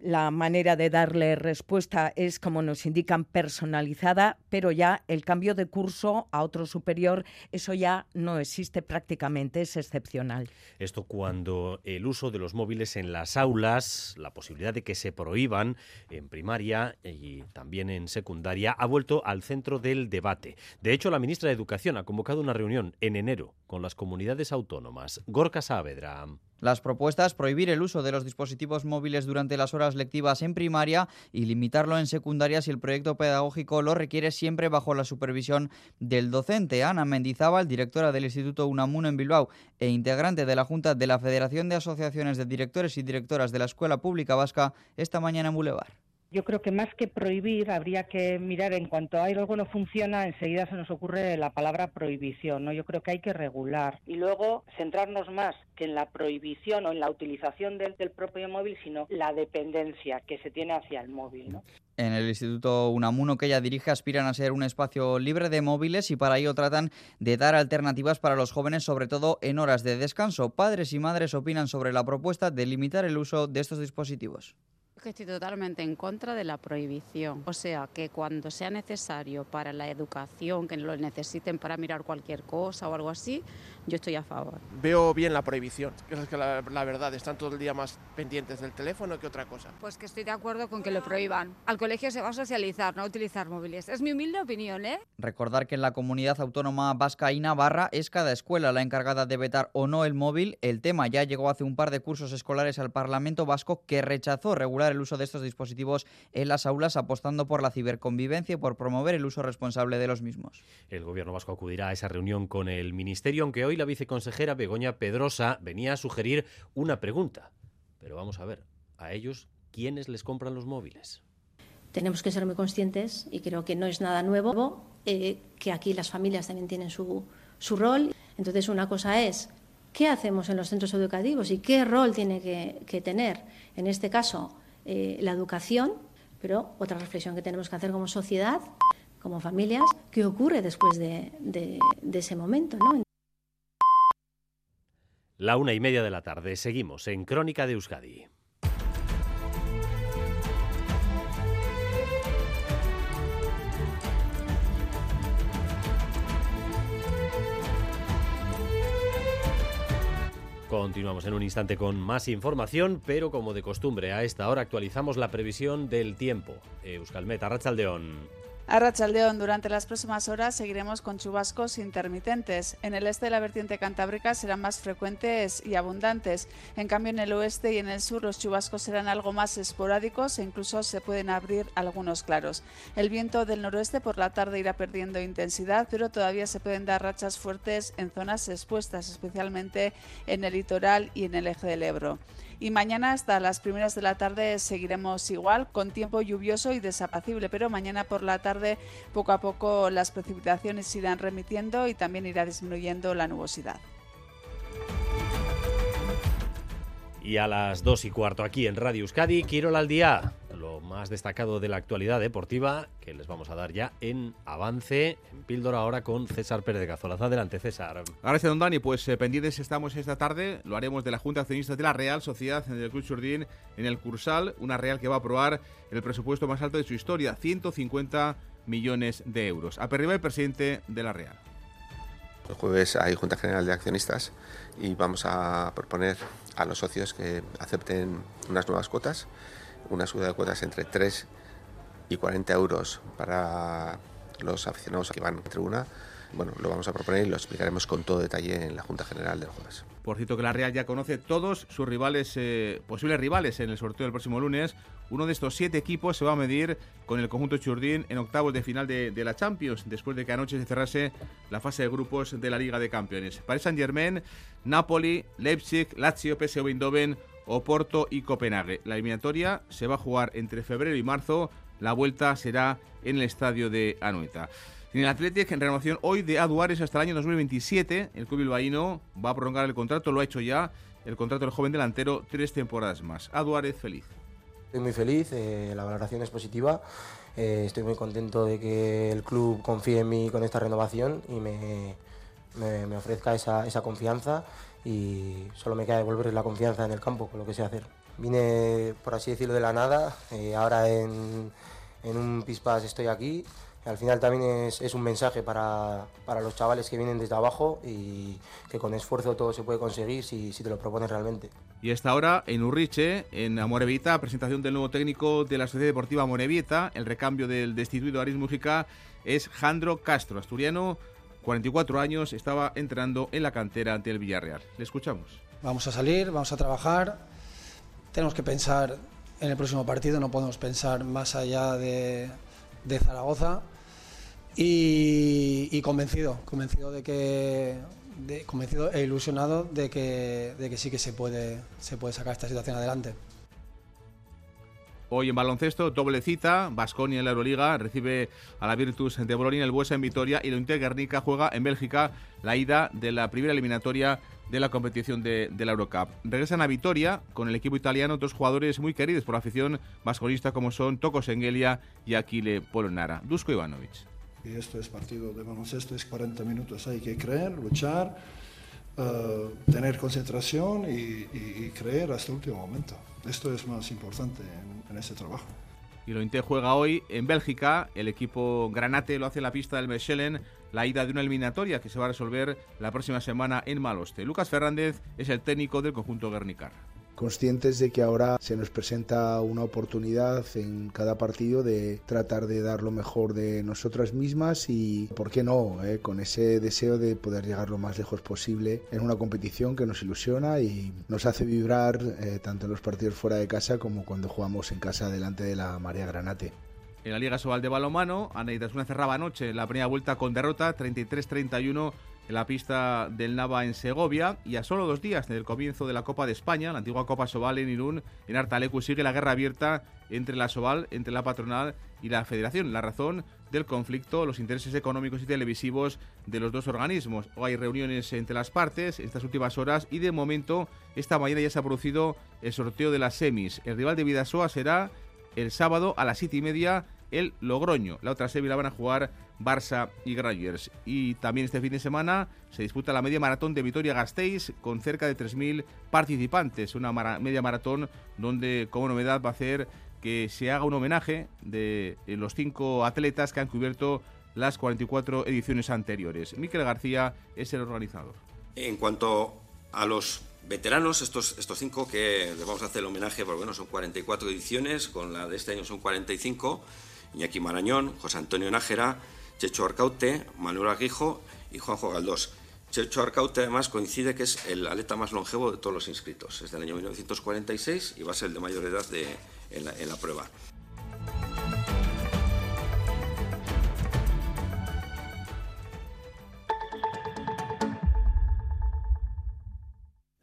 [SPEAKER 29] La manera de darle respuesta es, como nos indican, personalizada, pero ya el cambio de curso a otro superior, eso ya no existe prácticamente, es excepcional.
[SPEAKER 1] Esto cuando el uso de los móviles en las aulas, la posibilidad de que se prohíban en primaria y también en secundaria, ha vuelto al centro del debate. De hecho, la ministra de Educación ha convocado una reunión en enero con las comunidades autónomas. Gorka Saavedra.
[SPEAKER 41] Las propuestas prohibir el uso de los dispositivos móviles durante las horas lectivas en primaria y limitarlo en secundaria si el proyecto pedagógico lo requiere siempre bajo la supervisión del docente. Ana Mendizábal, directora del Instituto Unamuno en Bilbao e integrante de la Junta de la Federación de Asociaciones de Directores y Directoras de la Escuela Pública Vasca, esta mañana en Boulevard.
[SPEAKER 42] Yo creo que más que prohibir, habría que mirar en cuanto hay algo no funciona, enseguida se nos ocurre la palabra prohibición, ¿no? Yo creo que hay que regular y luego centrarnos más que en la prohibición o en la utilización del, propio móvil, sino la dependencia que se tiene hacia el móvil.
[SPEAKER 41] En el Instituto Unamuno que ella dirige aspiran a ser un espacio libre de móviles y para ello tratan de dar alternativas para los jóvenes, sobre todo en horas de descanso. Padres y madres opinan sobre la propuesta de limitar el uso de estos dispositivos
[SPEAKER 43] Estoy totalmente en contra de la prohibición. O sea, que cuando sea necesario para la educación, que lo necesiten para mirar cualquier cosa o algo así, yo estoy a favor.
[SPEAKER 44] Veo bien la prohibición, que es que la, la, verdad están todo el día más pendientes del teléfono que otra cosa.
[SPEAKER 45] Pues que estoy de acuerdo con que lo prohíban. Al colegio se va a socializar, no a utilizar móviles. Es mi humilde opinión, ¿eh?
[SPEAKER 41] Recordar que en la comunidad autónoma vasca y Navarra es cada escuela la encargada de vetar o no el móvil. El tema ya llegó hace un par de cursos escolares al Parlamento vasco que rechazó regular el uso de estos dispositivos en las aulas apostando por la ciberconvivencia y por promover el uso responsable de los mismos.
[SPEAKER 1] El gobierno vasco acudirá a esa reunión con el ministerio, aunque hoy la viceconsejera Begoña Pedrosa venía a sugerir una pregunta. Pero vamos a ver, a ellos, ¿quiénes les compran los móviles?
[SPEAKER 16] Tenemos que ser muy conscientes, y creo que no es nada nuevo, eh, que aquí las familias también tienen su, su rol. Entonces, una cosa es qué hacemos en los centros educativos y qué rol tiene que, que tener, en este caso, eh, la educación, pero otra reflexión que tenemos que hacer como sociedad, como familias, qué ocurre después de, ese momento. ¿no?
[SPEAKER 1] La una y media de la tarde. Seguimos en Crónica de Euskadi. Continuamos en un instante con más información, pero como de costumbre, a esta hora actualizamos la previsión del tiempo. Euskalmet, Arrachaldeón.
[SPEAKER 46] A Rachaldeón, durante las próximas horas seguiremos con chubascos intermitentes. En el este de la vertiente cantábrica serán más frecuentes y abundantes. En cambio, en el oeste y en el sur los chubascos serán algo más esporádicos e incluso se pueden abrir algunos claros. El viento del noroeste por la tarde irá perdiendo intensidad, pero todavía se pueden dar rachas fuertes en zonas expuestas, especialmente en el litoral y en el eje del Ebro. Y mañana hasta las primeras de la tarde seguiremos igual, con tiempo lluvioso y desapacible, pero mañana por la tarde poco a poco las precipitaciones irán remitiendo y también irá disminuyendo la nubosidad.
[SPEAKER 1] Y a las dos y cuarto aquí en Radio Euskadi, Quiero al día. Más destacado de la actualidad deportiva que les vamos a dar ya en avance, en píldora ahora con César Pérez de Cazolas. Adelante, César.
[SPEAKER 18] Gracias, don Dani. Pues eh, pendientes estamos esta tarde. Lo haremos de la Junta de Accionistas de la Real Sociedad en el Club Churdín en el Cursal. Una Real que va a aprobar el presupuesto más alto de su historia, 150 millones de euros. Aperriba el presidente de la Real.
[SPEAKER 47] El jueves hay Junta General de Accionistas y vamos a proponer a los socios que acepten unas nuevas cuotas, una subida de cuotas entre 3 y 40 euros para los aficionados que van a tribuna. Bueno, lo vamos a proponer y lo explicaremos con todo detalle en la Junta General del jueves.
[SPEAKER 18] Por cierto que la Real ya conoce todos sus rivales, eh, posibles rivales en el sorteo del próximo lunes. Uno de estos siete equipos se va a medir con el conjunto Churdín en octavos de final de, la Champions, después de que anoche se cerrase la fase de grupos de la Liga de Campeones. Paris Saint-Germain, Napoli, Leipzig, Lazio, PSV Eindhoven, Oporto y Copenhague. La eliminatoria se va a jugar entre febrero y marzo. La vuelta será en el estadio de Anoeta. En el Athletic, en renovación hoy de Aduares hasta el año 2027, el club bilbaíno va a prolongar el contrato, lo ha hecho ya, el contrato del joven delantero, tres temporadas más. Aduárez feliz.
[SPEAKER 48] Estoy muy feliz, eh, la valoración es positiva, eh, estoy muy contento de que el club confíe en mí con esta renovación y me, me, me ofrezca esa, esa, confianza y solo me queda devolver la confianza en el campo, con lo que sé hacer. Vine, por así decirlo, de la nada, eh, ahora en, en un pispas estoy aquí al final también es, es un mensaje para, para, los chavales que vienen desde abajo y que con esfuerzo todo se puede conseguir si, si te lo propones realmente.
[SPEAKER 18] Y esta hora en Urriche, en Amorebieta, presentación del nuevo técnico de la Sociedad Deportiva Amorebieta. El recambio del destituido Aris Mújica es Jandro Castro, asturiano, 44 años, estaba entrenando en la cantera ante el Villarreal. Le escuchamos.
[SPEAKER 49] Vamos a salir, vamos a trabajar, tenemos que pensar en el próximo partido, no podemos pensar más allá de, Zaragoza y, convencido, convencido de que convencido e ilusionado de que, de que sí que se puede, se puede sacar esta situación adelante.
[SPEAKER 18] Hoy en baloncesto, doble cita, Basconia en la Euroliga recibe a la Virtus de Bolonia, el Buesa en Vitoria y la Inter Guernica juega en Bélgica la ida de la primera eliminatoria de la competición de, la Eurocup. Regresan a Vitoria con el equipo italiano dos jugadores muy queridos por la afición vasconista como son Toko Sengelia y Aquile Polonara. Dusko Ivanovic.
[SPEAKER 50] Y esto es partido de baloncesto, es 40 minutos, hay que creer, luchar,
[SPEAKER 51] eh, tener concentración y, creer hasta el último momento. Esto es más importante en, este trabajo.
[SPEAKER 18] Y lo Inte juega hoy en Bélgica. El equipo Granate lo hace en la pista del Mechelen. La ida de una eliminatoria que se va a resolver la próxima semana en Maloste. Lucas Fernández es el técnico del conjunto Guernicar
[SPEAKER 50] conscientes de que ahora se nos presenta una oportunidad en cada partido de tratar de dar lo mejor de nosotras mismas y, ¿por qué no?, eh, con ese deseo de poder llegar lo más lejos posible en una competición que nos ilusiona y nos hace vibrar eh, tanto en los partidos fuera de casa como cuando jugamos en casa delante de la María Granate.
[SPEAKER 18] En la Liga Sobal de Balomano, Ana una cerraba anoche la primera vuelta con derrota 33-31 en la pista del Nava en Segovia y a solo dos días del comienzo de la Copa de España, la antigua Copa Sobal en Irún, en Artalecu sigue la guerra abierta entre la Sobal, entre la patronal y la federación. La razón del conflicto, los intereses económicos y televisivos de los dos organismos. O hay reuniones entre las partes en estas últimas horas y de momento esta mañana ya se ha producido el sorteo de las semis. El rival de Vidasoa será el sábado a las siete y media el Logroño. La otra semi la van a jugar Barça y Grangers. Y también este fin de semana se disputa la media maratón de Vitoria-Gasteiz con cerca de 3.000 participantes. Una media maratón donde como novedad va a hacer que se haga un homenaje de eh, los cinco atletas que han cubierto las 44 ediciones anteriores. Miquel García es el organizador.
[SPEAKER 52] En cuanto a los veteranos, estos, estos cinco que le vamos a hacer el homenaje, porque bueno, son 44 ediciones, con la de este año son 45, Iñaki Marañón, José Antonio Nájera, Checho Arcaute, Manuel Aguijo y Juanjo Galdós. Checho Arcaute además coincide que es el atleta más longevo de todos los inscritos. Es del año 1946 y va a ser el de mayor edad la, en la prueba.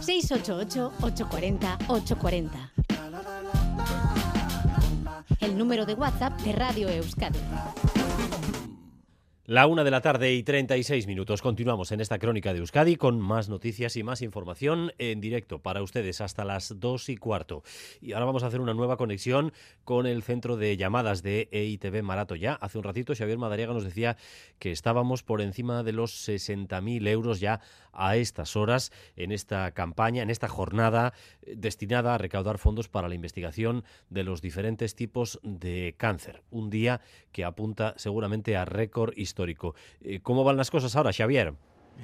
[SPEAKER 53] 688-840-840 el número de WhatsApp de Radio Euskadi.
[SPEAKER 1] La una de la tarde y 36 minutos. Continuamos en esta crónica de Euskadi con más noticias y más información en directo para ustedes hasta las dos y cuarto. Y ahora vamos a hacer una nueva conexión con el centro de llamadas de EITB Marato. Ya hace un ratito Xavier Madariaga nos decía que estábamos por encima de los 60.000 euros ya a estas horas en esta campaña, en esta jornada eh, destinada a recaudar fondos para la investigación de los diferentes tipos de cáncer. Un día que apunta seguramente a récord histórico. Eh, ¿Cómo van las cosas ahora, Xavier?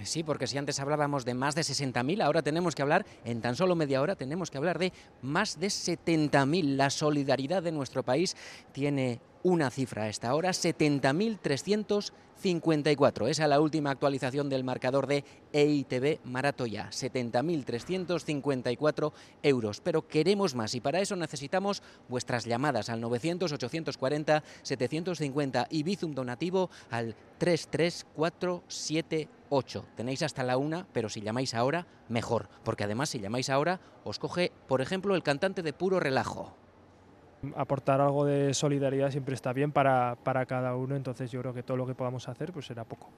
[SPEAKER 19] Sí, porque si antes hablábamos de más de 60.000, ahora tenemos que hablar, en tan solo media hora, tenemos que hablar de más de 70.000. La solidaridad de nuestro país tiene una cifra a esta hora, 70.354. Esa es la última actualización del marcador de EITB Maratoya, 70.354 euros. Pero queremos más y para eso necesitamos vuestras llamadas al 900-840-750 y Bizum donativo al 33478. Tenéis hasta la una, pero si llamáis ahora, mejor, porque además si llamáis ahora os coge, por ejemplo, el cantante de puro relajo
[SPEAKER 54] aportar algo de solidaridad siempre está bien para, para, cada uno, entonces yo creo que todo lo que podamos hacer pues será poco.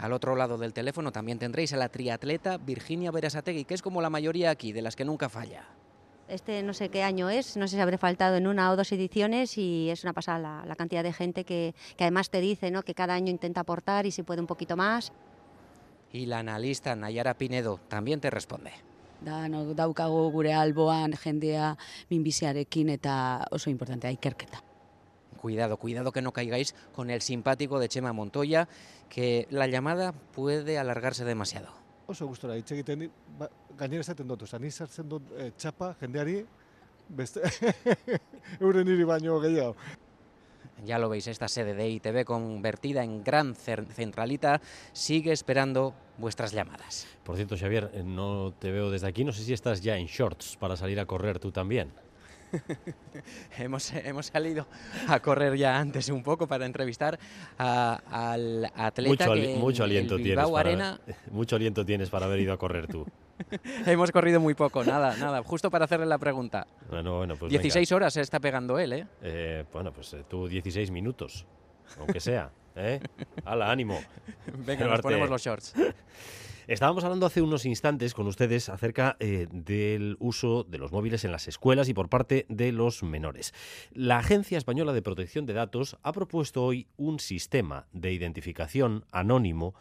[SPEAKER 19] Al otro lado del teléfono también tendréis a la triatleta Virginia Berasategui, que es como la mayoría aquí, de las que nunca falla.
[SPEAKER 55] Este no sé qué año es, no sé si habré faltado en una o dos ediciones y es una pasada la, cantidad de gente que, que, además te dice ¿no? que cada año intenta aportar y si puede un poquito más.
[SPEAKER 19] Y la analista Nayara Pinedo también te responde.
[SPEAKER 56] Da no, daukago gure alboan jendea minbiziarekin eta oso importantea ikerketa.
[SPEAKER 19] Cuidado, cuidado que no caigáis con el simpático de Chema Montoya, que la llamada puede alargarse demasiado.
[SPEAKER 49] Oso gustora hitz egiten ba, gainera esaten dut, ni sartzen dut e, txapa jendeari beste <laughs> euren hiri baino gehiago.
[SPEAKER 19] Ya lo veis, esta sede de ITV convertida en gran centralita sigue esperando vuestras llamadas.
[SPEAKER 1] Por cierto, Xavier, eh, no te veo desde aquí, no sé si estás ya en shorts para salir a correr tú también. <laughs>
[SPEAKER 19] hemos, hemos salido a correr ya antes un poco para entrevistar a- al atleta
[SPEAKER 1] Mucho,
[SPEAKER 19] que
[SPEAKER 1] ali-
[SPEAKER 19] en
[SPEAKER 1] mucho
[SPEAKER 19] el
[SPEAKER 1] aliento tienes. Para-
[SPEAKER 19] Arena <laughs>
[SPEAKER 1] mucho aliento tienes para haber ido a correr tú. <laughs>
[SPEAKER 19] hemos corrido muy poco, nada, nada, justo para hacerle la pregunta.
[SPEAKER 1] Bueno, bueno, pues
[SPEAKER 19] 16
[SPEAKER 1] venga.
[SPEAKER 19] horas se está pegando él, ¿eh?
[SPEAKER 1] Eh, bueno, pues eh, tú 16 minutos, aunque sea. ¿eh? <laughs> ¡Hala, ánimo!
[SPEAKER 19] Venga, nos ponemos los shorts. <laughs>
[SPEAKER 1] Estábamos hablando hace unos instantes con ustedes acerca eh, del uso de los móviles en las escuelas y por parte de los menores. La Agencia Española de Protección de Datos ha propuesto hoy un sistema de identificación anónimo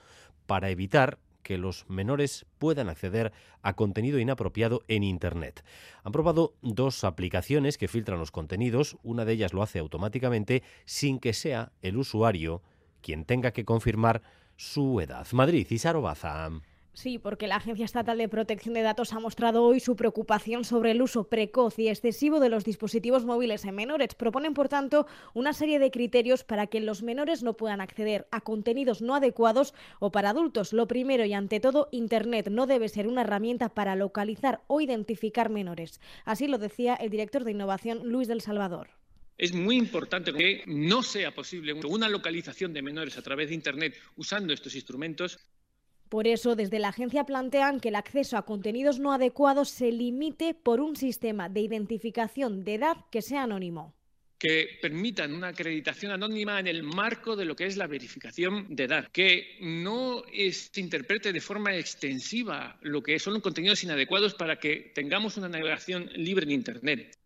[SPEAKER 1] para evitar que los menores puedan acceder a contenido inapropiado en Internet. Han probado dos aplicaciones que filtran los contenidos, una de ellas lo hace automáticamente sin que sea el usuario quien tenga que confirmar su edad. Madrid, Isaro Baza.
[SPEAKER 57] Sí, porque la Agencia Estatal de Protección de Datos ha mostrado hoy su preocupación sobre el uso precoz y excesivo de los dispositivos móviles en menores. Proponen, por tanto, una serie de criterios para que los menores no puedan acceder a contenidos no adecuados o para adultos. Lo primero y ante todo, Internet no debe ser una herramienta para localizar o identificar menores. Así lo decía el director de innovación Luis del Salvador.
[SPEAKER 58] Es muy importante que no sea posible una localización de menores a través de Internet usando estos instrumentos.
[SPEAKER 57] Por eso, desde la agencia plantean que el acceso a contenidos no adecuados se limite por un sistema de identificación de edad que sea anónimo.
[SPEAKER 58] que permitan una acreditación anónima en el marco de lo que es la verificación de edad, que no se interprete de forma extensiva lo que son contenidos inadecuados para que tengamos una navegación libre en Internet.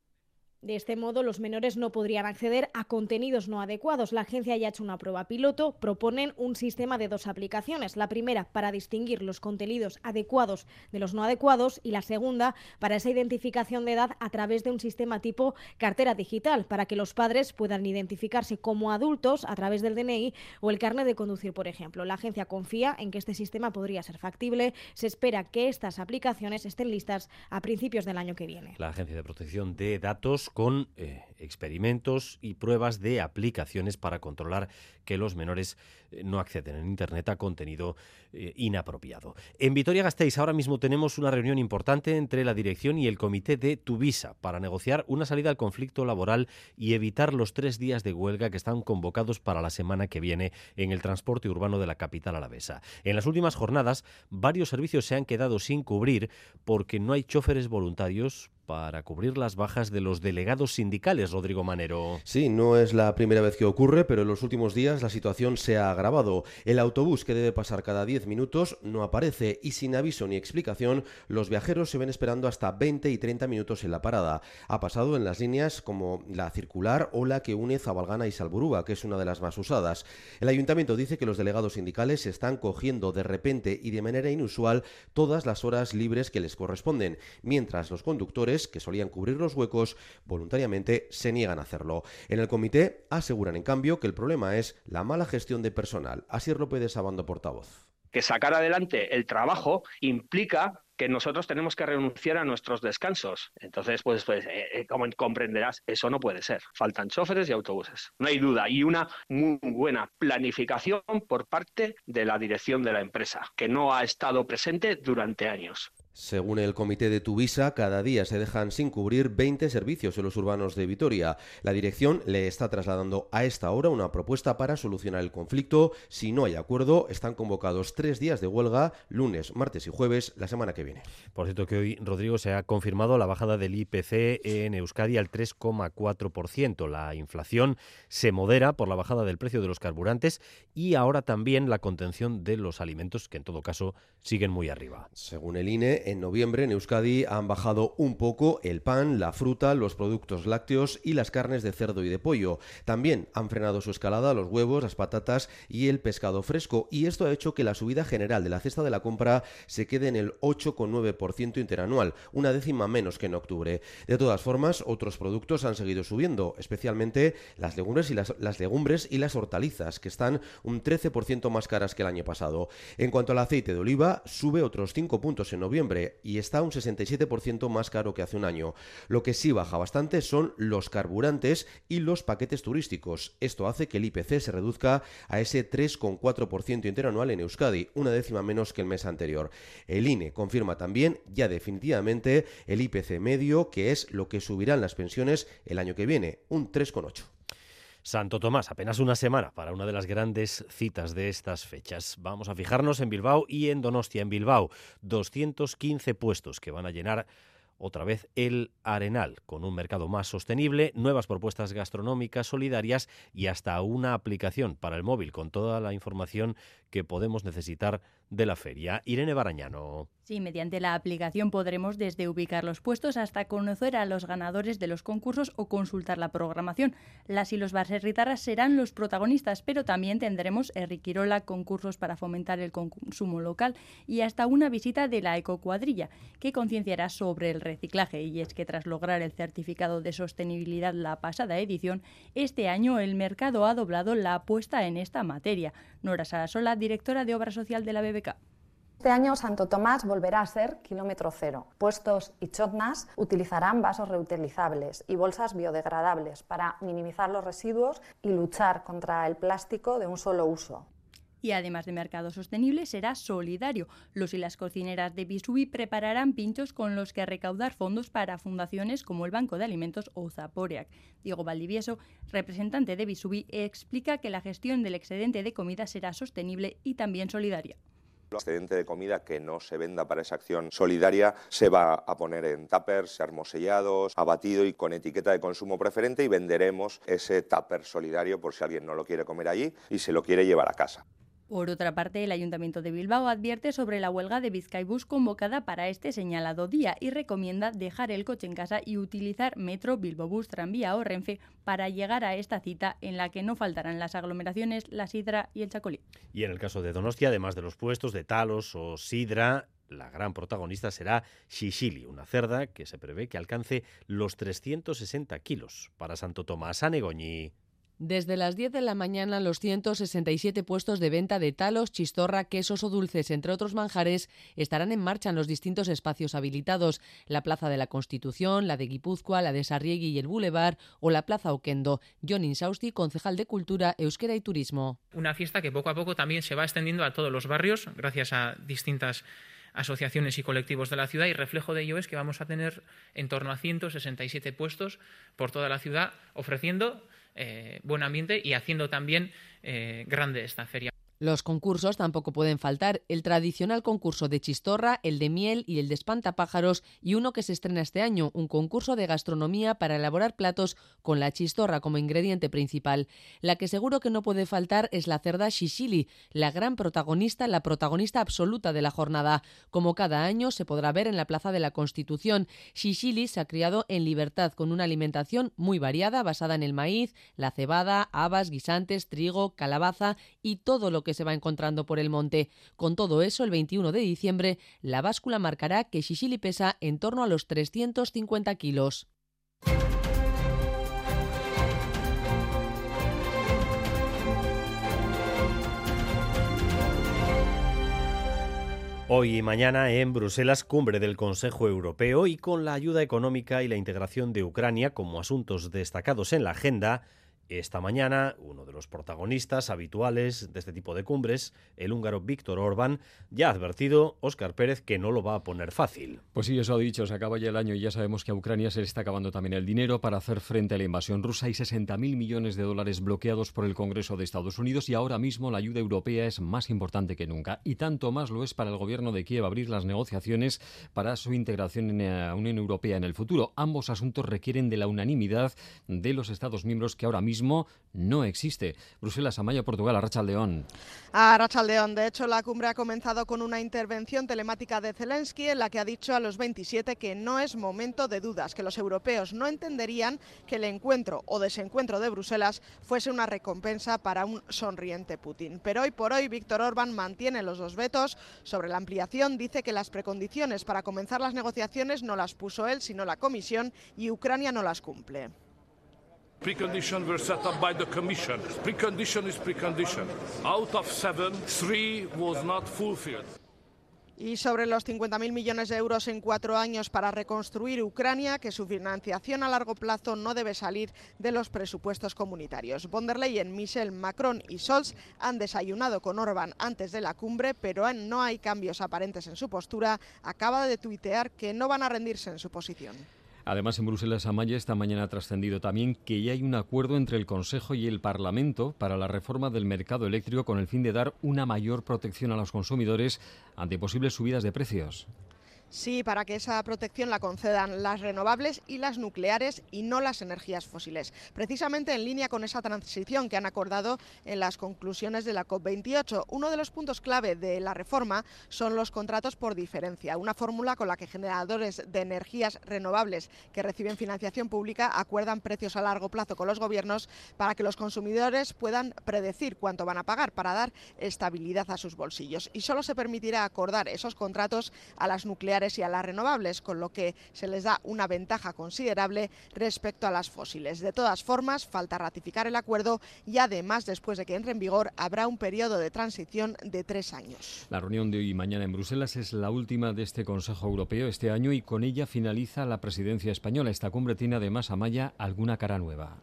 [SPEAKER 57] De este modo, los menores no podrían acceder a contenidos no adecuados. La agencia ya ha hecho una prueba piloto. Proponen un sistema de dos aplicaciones. La primera para distinguir los contenidos adecuados de los no adecuados y la segunda para esa identificación de edad a través de un sistema tipo cartera digital para que los padres puedan identificarse como adultos a través del DNI o el carnet de conducir, por ejemplo. La agencia confía en que este sistema podría ser factible. Se espera que estas aplicaciones estén listas a principios del año que viene.
[SPEAKER 1] La Agencia de Protección de Datos con eh, experimentos y pruebas de aplicaciones para controlar que los menores eh, no acceden en Internet a contenido eh, inapropiado. En Vitoria-Gasteiz ahora mismo tenemos una reunión importante entre la dirección y el comité de Tuvisa para negociar una salida al conflicto laboral y evitar los tres días de huelga que están convocados para la semana que viene en el transporte urbano de la capital alavesa. En las últimas jornadas, varios servicios se han quedado sin cubrir porque no hay choferes voluntarios para cubrir las bajas de los delegados sindicales, Rodrigo Manero.
[SPEAKER 59] Sí, no es la primera vez que ocurre, pero en los últimos días la situación se ha agravado. El autobús que debe pasar cada 10 minutos no aparece y sin aviso ni explicación, los viajeros se ven esperando hasta 20 y 30 minutos en la parada. Ha pasado en las líneas como la circular o la que une Zabalgana y Salburúa, que es una de las más usadas. El ayuntamiento dice que los delegados sindicales están cogiendo de repente y de manera inusual todas las horas libres que les corresponden, mientras los conductores, que solían cubrir los huecos, voluntariamente se niegan a hacerlo. En el comité aseguran, en cambio, que el problema es la mala gestión de personal. Así es López de Sabando, portavoz.
[SPEAKER 50] que sacar adelante el trabajo implica que nosotros tenemos que renunciar a nuestros descansos. Entonces, pues, pues eh, eh, como comprenderás, eso no puede ser. Faltan choferes y autobuses. No hay duda. Y una muy buena planificación por parte de la dirección de la empresa, que no ha estado presente durante años.
[SPEAKER 59] Según el comité de Tuvisa, cada día se dejan sin cubrir 20 servicios en los urbanos de Vitoria. La dirección le está trasladando a esta hora una propuesta para solucionar el conflicto. Si no hay acuerdo, están convocados tres días de huelga, lunes, martes y jueves, la semana que viene.
[SPEAKER 1] Por cierto que hoy, Rodrigo, se ha confirmado la bajada del IPC en Euskadi al 3,4%. La inflación se modera por la bajada del precio de los carburantes y ahora también la contención de los alimentos, que en todo caso siguen muy arriba.
[SPEAKER 59] Según el INE, en noviembre en Euskadi han bajado un poco el pan, la fruta, los productos lácteos y las carnes de cerdo y de pollo. También han frenado su escalada los huevos, las patatas y el pescado fresco. Y esto ha hecho que la subida general de la cesta de la compra se quede en el 8,9% interanual, una décima menos que en octubre. De todas formas, otros productos han seguido subiendo, especialmente las legumbres y las, las legumbres y las hortalizas, que están un 13% más caras que el año pasado. En cuanto al aceite de oliva, sube otros 5 puntos en noviembre y está un 67% más caro que hace un año. Lo que sí baja bastante son los carburantes y los paquetes turísticos. Esto hace que el IPC se reduzca a ese 3,4% interanual en Euskadi, una décima menos que el mes anterior. El INE confirma también ya definitivamente el IPC medio, que es lo que subirán las pensiones el año que viene, un 3,8%.
[SPEAKER 1] Santo Tomás, apenas una semana para una de las grandes citas de estas fechas. Vamos a fijarnos en Bilbao y en Donostia. En Bilbao, 215 puestos que van a llenar otra vez el Arenal, con un mercado más sostenible, nuevas propuestas gastronómicas solidarias y hasta una aplicación para el móvil con toda la información que podemos necesitar de la feria. Irene Barañano.
[SPEAKER 60] Sí, mediante la aplicación podremos desde ubicar los puestos hasta conocer a los ganadores de los concursos o consultar la programación. Las y los baserritarras serán los protagonistas, pero también tendremos Erriquirola, concursos para fomentar el consumo local y hasta una visita de la ecocuadrilla, que concienciará sobre el reciclaje. Y es que tras lograr el certificado de sostenibilidad la pasada edición, este año el mercado ha doblado la apuesta en esta materia. Nora Sarasola, directora de Obra Social de la
[SPEAKER 61] Este año Santo Tomás volverá a ser kilómetro cero. Puestos y chotnas utilizarán vasos reutilizables y bolsas biodegradables para minimizar los residuos y luchar contra el plástico de un solo uso.
[SPEAKER 60] Y además de mercado sostenible, será solidario. Los y las cocineras de Bisubi prepararán pinchos con los que recaudar fondos para fundaciones como el Banco de Alimentos o Zaporeac. Diego Valdivieso, representante de Bisubi, explica que la gestión del excedente de comida será sostenible y también solidaria.
[SPEAKER 62] El excedente de comida que no se venda para esa acción solidaria se va a poner en tuppers, armosellados, abatido y con etiqueta de consumo preferente y venderemos ese tupper solidario por si alguien no lo quiere comer allí y se lo quiere llevar a casa.
[SPEAKER 60] Por otra parte, el Ayuntamiento de Bilbao advierte sobre la huelga de Vizcaibus convocada para este señalado día y recomienda dejar el coche en casa y utilizar metro, Bilbobús, tranvía o Renfe para llegar a esta cita en la que no faltarán las aglomeraciones, la sidra y el chacolí.
[SPEAKER 1] Y en el caso de Donostia, además de los puestos de talos o sidra, la gran protagonista será Shishili, una cerda que se prevé que alcance los 360 kilos. Para Santo Tomás Anegoñi.
[SPEAKER 35] Desde las 10 de la mañana, los 167 puestos de venta de talos, chistorra, quesos o dulces, entre otros manjares, estarán en marcha en los distintos espacios habilitados: la Plaza de la Constitución, la de Guipúzcoa, la de Sarriegui y el Boulevard o la Plaza Oquendo. John Insausti, concejal de Cultura, Euskera y Turismo.
[SPEAKER 63] Una fiesta que poco a poco también se va extendiendo a todos los barrios, gracias a distintas asociaciones y colectivos de la ciudad y reflejo de ello es que vamos a tener en torno a 167 puestos por toda la ciudad ofreciendo eh, buen ambiente y haciendo también eh, grande esta feria.
[SPEAKER 35] Los concursos tampoco pueden faltar. El tradicional concurso de chistorra, el de miel y el de espantapájaros y uno que se estrena este año, un concurso de gastronomía para elaborar platos con la chistorra como ingrediente principal. La que seguro que no puede faltar es la cerda shishili, la gran protagonista, la protagonista absoluta de la jornada. Como cada año se podrá ver en la Plaza de la Constitución, shishili se ha criado en libertad con una alimentación muy variada basada en el maíz, la cebada, habas, guisantes, trigo, calabaza y todo lo se va encontrando por el monte. Con todo eso, el 21 de diciembre, la báscula marcará que Shishili pesa en torno a los 350 kilos.
[SPEAKER 1] Hoy y mañana en Bruselas, cumbre del Consejo Europeo y con la ayuda económica y la integración de Ucrania como asuntos destacados en la agenda, esta mañana, uno de los protagonistas habituales de este tipo de cumbres, el húngaro Víctor Orbán, ya ha advertido Óscar Pérez que no lo va a poner fácil.
[SPEAKER 64] Pues sí, eso ha dicho, se acaba ya el año y ya sabemos que a Ucrania se le está acabando también el dinero para hacer frente a la invasión rusa. Hay 60.000 millones de dólares bloqueados por el Congreso de Estados Unidos y ahora mismo la ayuda europea es más importante que nunca. Y tanto más lo es para el gobierno de Kiev abrir las negociaciones para su integración en la Unión Europea en el futuro. Ambos asuntos requieren de la unanimidad de los Estados miembros que ahora mismo no existe. Bruselas, Amaya, Portugal, Arrachaldeón.
[SPEAKER 57] Arrachaldeón. De hecho, la cumbre ha comenzado con una intervención telemática de Zelensky en la que ha dicho a los 27 que no es momento de dudas, que los europeos no entenderían que el encuentro o desencuentro de Bruselas fuese una recompensa para un sonriente Putin. Pero hoy por hoy, Víctor Orbán mantiene los dos vetos sobre la ampliación. Dice que las precondiciones para comenzar las negociaciones no las puso él, sino la Comisión, y Ucrania no las cumple.
[SPEAKER 65] Precondition were set up by the Commission. Precondition is precondition. Out of seven, three was not fulfilled.
[SPEAKER 57] Y sobre los 50.000 millones de euros en cuatro años para reconstruir Ucrania, que su financiación a largo plazo no debe salir de los presupuestos comunitarios. Von der Leyen, Michel, Macron y Scholz han desayunado con Orban antes de la cumbre, pero no hay cambios aparentes en su postura. Acaba de tuitear que no van a rendirse en su posición.
[SPEAKER 64] Además, en Bruselas, Amaya, esta mañana ha trascendido también que ya hay un acuerdo entre el Consejo y el Parlamento para la reforma del mercado eléctrico con el fin de dar una mayor protección a los consumidores ante posibles subidas de precios.
[SPEAKER 57] Sí, para que esa protección la concedan las renovables y las nucleares y no las energías fósiles. Precisamente en línea con esa transición que han acordado en las conclusiones de la COP28. Uno de los puntos clave de la reforma son los contratos por diferencia, una fórmula con la que generadores de energías renovables que reciben financiación pública acuerdan precios a largo plazo con los gobiernos para que los consumidores puedan predecir cuánto van a pagar para dar estabilidad a sus bolsillos. Y solo se permitirá acordar esos contratos a las nucleares y a las renovables, con lo que se les da una ventaja considerable respecto a las fósiles. De todas formas, falta ratificar el acuerdo y además, después de que entre en vigor, habrá un periodo de transición de tres años.
[SPEAKER 64] La reunión de hoy y mañana en Bruselas es la última de este Consejo Europeo este año y con ella finaliza la presidencia española. Esta cumbre tiene además a Maya alguna cara nueva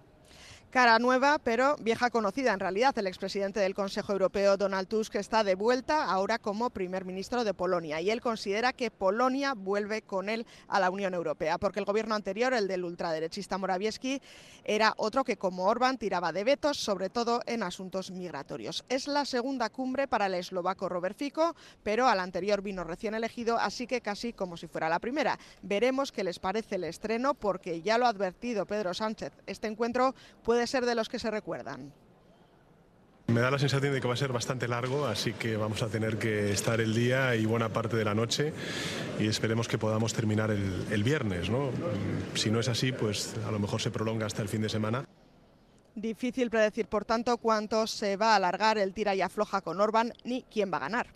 [SPEAKER 57] cara nueva, pero vieja conocida en realidad. El expresidente del Consejo Europeo, Donald Tusk, está de vuelta ahora como primer ministro de Polonia y él considera que Polonia vuelve con él a la Unión Europea, porque el gobierno anterior, el del ultraderechista Morawiecki, era otro que como Orbán tiraba de vetos, sobre todo en asuntos migratorios. Es la segunda cumbre para el eslovaco Robert Fico, pero al anterior vino recién elegido, así que casi como si fuera la primera. Veremos qué les parece el estreno, porque ya lo ha advertido Pedro Sánchez. Este encuentro puede ser de los que se recuerdan.
[SPEAKER 38] Me da la sensación de que va a ser bastante largo, así que vamos a tener que estar el día y buena parte de la noche y esperemos que podamos terminar el, el viernes. ¿no? Si no es así, pues a lo mejor se prolonga hasta el fin de semana.
[SPEAKER 57] Difícil predecir, por tanto, cuánto se va a alargar el tira y afloja con Orban ni quién va a ganar.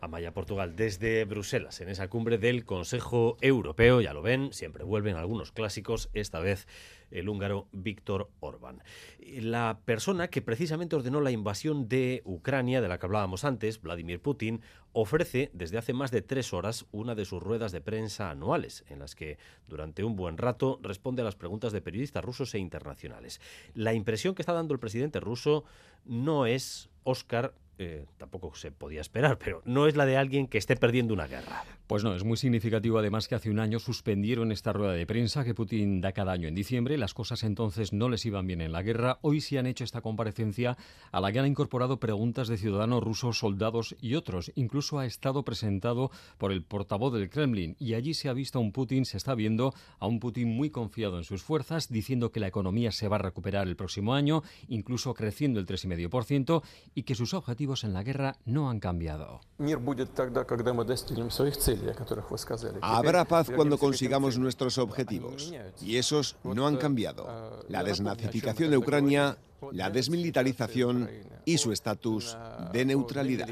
[SPEAKER 1] Amaya Portugal desde Bruselas, en esa cumbre del Consejo Europeo. Ya lo ven, siempre vuelven algunos clásicos, esta vez el húngaro Víctor Orbán. La persona que precisamente ordenó la invasión de Ucrania, de la que hablábamos antes, Vladimir Putin, ofrece desde hace más de tres horas una de sus ruedas de prensa anuales, en las que durante un buen rato responde a las preguntas de periodistas rusos e internacionales. La impresión que está dando el presidente ruso no es, Oscar, eh, tampoco se podía esperar, pero no es la de alguien que esté perdiendo una guerra.
[SPEAKER 64] Pues no, es muy significativo además que hace un año suspendieron esta rueda de prensa que Putin da cada año en diciembre. Las cosas entonces no les iban bien en la guerra. Hoy sí han hecho esta comparecencia a la que han incorporado preguntas de ciudadanos rusos, soldados y otros. Incluso ha estado presentado por el portavoz del Kremlin y allí se ha visto a un Putin, se está viendo a un Putin muy confiado en sus fuerzas, diciendo que la economía se va a recuperar el próximo año, incluso creciendo el 3,5% y que sus objetivos en la guerra no han cambiado.
[SPEAKER 50] Habrá paz cuando consigamos nuestros objetivos y esos no han cambiado. La desnazificación de Ucrania, la desmilitarización y su estatus de neutralidad.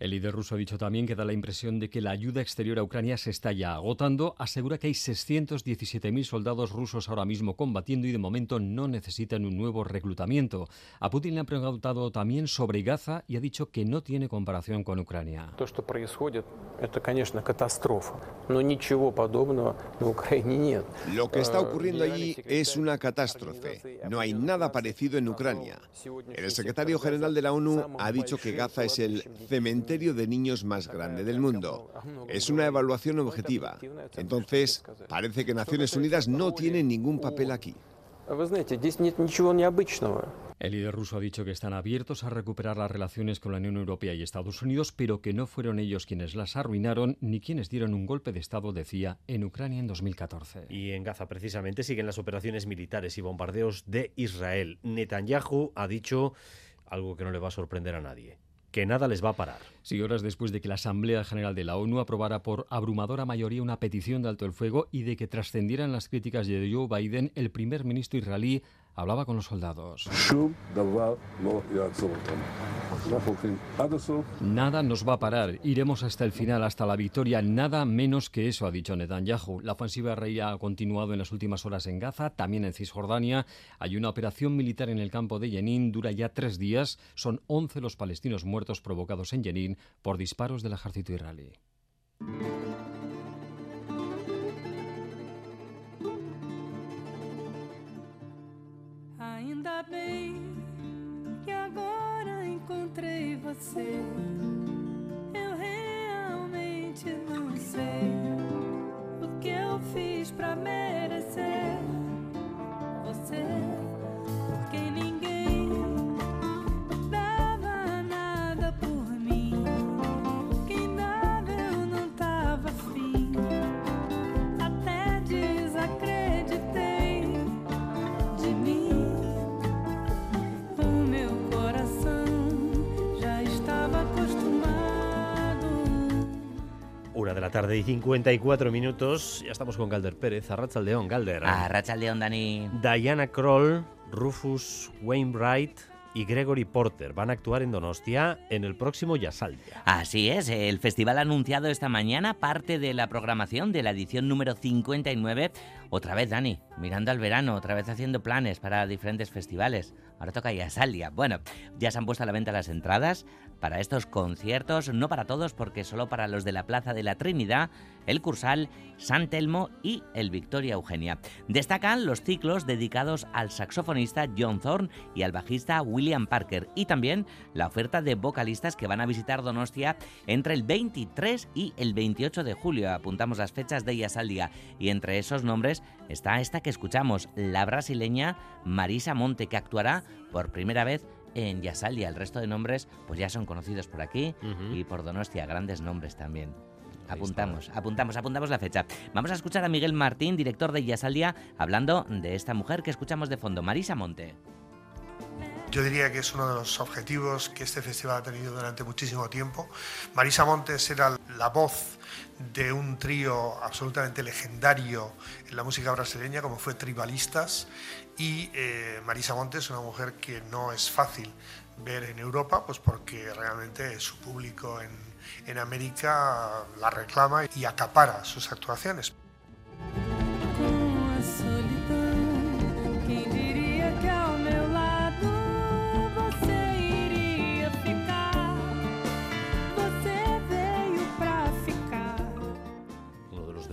[SPEAKER 64] El líder ruso ha dicho también que da la impresión de que la ayuda exterior a Ucrania se está ya agotando. Asegura que hay 617.000 soldados rusos ahora mismo combatiendo y de momento no necesitan un nuevo reclutamiento. A Putin le han preguntado también sobre Gaza y ha dicho que no tiene comparación con Ucrania.
[SPEAKER 50] Lo que está ocurriendo allí es una catástrofe. No hay nada parecido en Ucrania. El secretario general de la ONU ha dicho que Gaza es el cementerio de niños más grande del mundo. Es una evaluación objetiva. Entonces, parece que Naciones Unidas no tiene ningún papel aquí.
[SPEAKER 64] El líder ruso ha dicho que están abiertos a recuperar las relaciones con la Unión Europea y Estados Unidos, pero que no fueron ellos quienes las arruinaron ni quienes dieron un golpe de Estado, decía, en Ucrania en 2014.
[SPEAKER 1] Y en Gaza precisamente siguen las operaciones militares y bombardeos de Israel. Netanyahu ha dicho algo que no le va a sorprender a nadie que nada les va a parar.
[SPEAKER 64] Sí, horas después de que la Asamblea General de la ONU aprobara por abrumadora mayoría una petición de alto el fuego y de que trascendieran las críticas de Joe Biden, el primer ministro israelí hablaba con los soldados. Nada nos va a parar, iremos hasta el final, hasta la victoria, nada menos que eso, ha dicho Netanyahu. La ofensiva rey ha continuado en las últimas horas en Gaza, también en Cisjordania. Hay una operación militar en el campo de Jenin, dura ya tres días. Son 11 los palestinos muertos provocados en Jenin por disparos del ejército israelí.
[SPEAKER 57] Ainda bem que agora encontrei você. Eu realmente não sei o que eu fiz pra merecer
[SPEAKER 1] la tarde y 54 minutos. Ya estamos con Galder Pérez. Arrachaldeón, Galder.
[SPEAKER 66] Arrachaldeón, Dani.
[SPEAKER 1] Diana Kroll, Rufus Wainwright y Gregory Porter van a actuar en Donostia en el próximo Yasaldia.
[SPEAKER 66] Así es, el festival ha anunciado esta mañana parte de la programación de la edición número 59. Otra vez, Dani, mirando al verano, otra vez haciendo planes para diferentes festivales. Ahora toca Yasaldia. Bueno, ya se han puesto a la venta las entradas para estos conciertos, no para todos, porque solo para los de la Plaza de la Trinidad, el Cursal, San Telmo y el Victoria Eugenia. Destacan los ciclos dedicados al saxofonista John Thorne y al bajista William Parker y también la oferta de vocalistas que van a visitar Donostia entre el 23 y el 28 de julio. Apuntamos las fechas de Yasaldia y entre esos nombres está esta que escuchamos, la brasileña Marisa Monte, que actuará por primera vez en Yasaldia. El resto de nombres pues ya son conocidos por aquí
[SPEAKER 1] Ujú.
[SPEAKER 66] y por Donostia, grandes nombres también. Apuntamos, apuntamos, apuntamos la fecha. Vamos a escuchar a Miguel Martín, director de Yasaldia, hablando de esta mujer que escuchamos de fondo, Marisa Monte.
[SPEAKER 67] Yo diría que es uno de los objetivos que este festival ha tenido durante muchísimo tiempo. Marisa Montes era la voz de un trío absolutamente legendario en la música brasileña, como fue Tribalistas, y eh, Marisa Montes es una mujer que no es fácil ver en Europa, pues porque realmente su público en, en América la reclama y acapara sus actuaciones.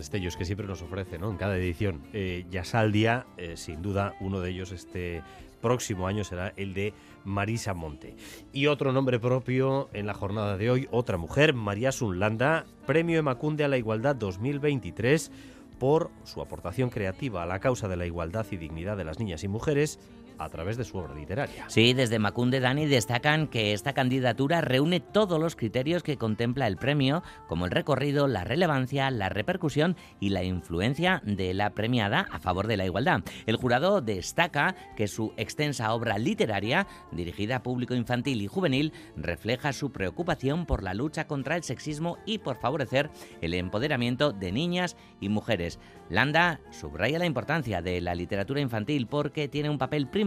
[SPEAKER 1] Destellos que siempre nos ofrece en cada edición. Eh, Yasaldia, eh, sin duda, uno de ellos este próximo año será el de Marisa Monte. Y otro nombre propio en la jornada de hoy, otra mujer, María Sunlanda, Premio Emacunde a la Igualdad 2023 por su aportación creativa a la causa de la igualdad y dignidad de las niñas y mujeres a través de su obra literaria.
[SPEAKER 66] Sí, desde Macunde Dani destacan que esta candidatura reúne todos los criterios que contempla el premio, como el recorrido, la relevancia, la repercusión y la influencia de la premiada a favor de la igualdad. El jurado destaca que su extensa obra literaria, dirigida a público infantil y juvenil, refleja su preocupación por la lucha contra el sexismo y por favorecer el empoderamiento de niñas y mujeres. Landa subraya la importancia de la literatura infantil porque tiene un papel primordial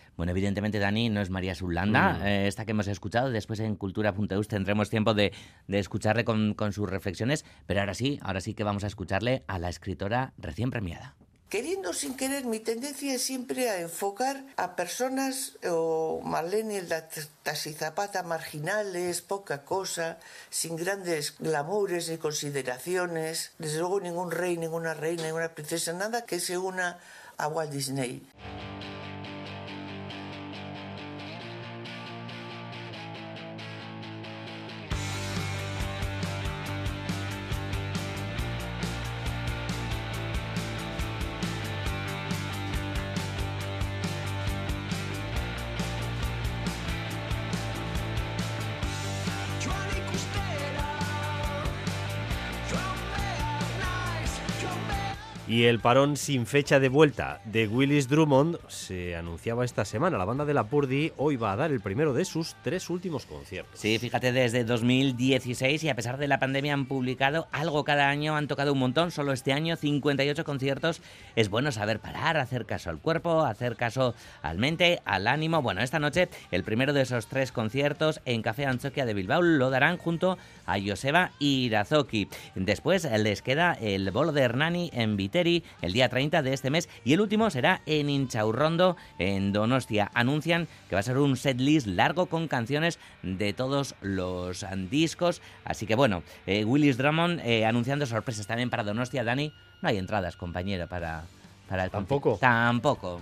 [SPEAKER 68] Bueno,
[SPEAKER 66] evidentemente Dani no es María Zulanda,
[SPEAKER 68] Mm.
[SPEAKER 66] eh, esta que hemos escuchado. Después en Cultura.eus tendremos tiempo de, de escucharle con, con sus reflexiones, pero ahora sí, ahora sí que vamos a escucharle a la escritora recién premiada.
[SPEAKER 50] Queriendo sin querer, mi tendencia es siempre a enfocar a personas o Marlene la Zapata marginales, poca cosa, sin grandes glamours ni consideraciones. Desde luego ningún rey, ninguna reina, ninguna princesa, nada que se una a Walt Disney.
[SPEAKER 1] Y el parón sin fecha de vuelta de Willis Drummond se anunciaba esta semana. La banda de la Purdy hoy va a dar el primero de sus tres últimos conciertos.
[SPEAKER 66] Sí, fíjate, desde 2016 y a pesar de la pandemia han publicado algo cada año, han tocado un montón, solo este año 58 conciertos. Es bueno saber parar, hacer caso al cuerpo, hacer caso al mente, al ánimo. Bueno, esta noche el primero de esos tres conciertos en Café Anchoquia de Bilbao lo darán junto a Joseba Irazoki. Después les queda el bolo de Hernani en Viteri el día 30 de este mes y el último será en Inchaurrondo en Donostia. Anuncian que va a ser un setlist largo con canciones de todos los discos. Así que bueno, eh, Willis Drummond eh, anunciando sorpresas también para Donostia. Dani, no hay entradas, compañero, para, para el
[SPEAKER 1] ¿Tampoco?
[SPEAKER 66] Tampoco.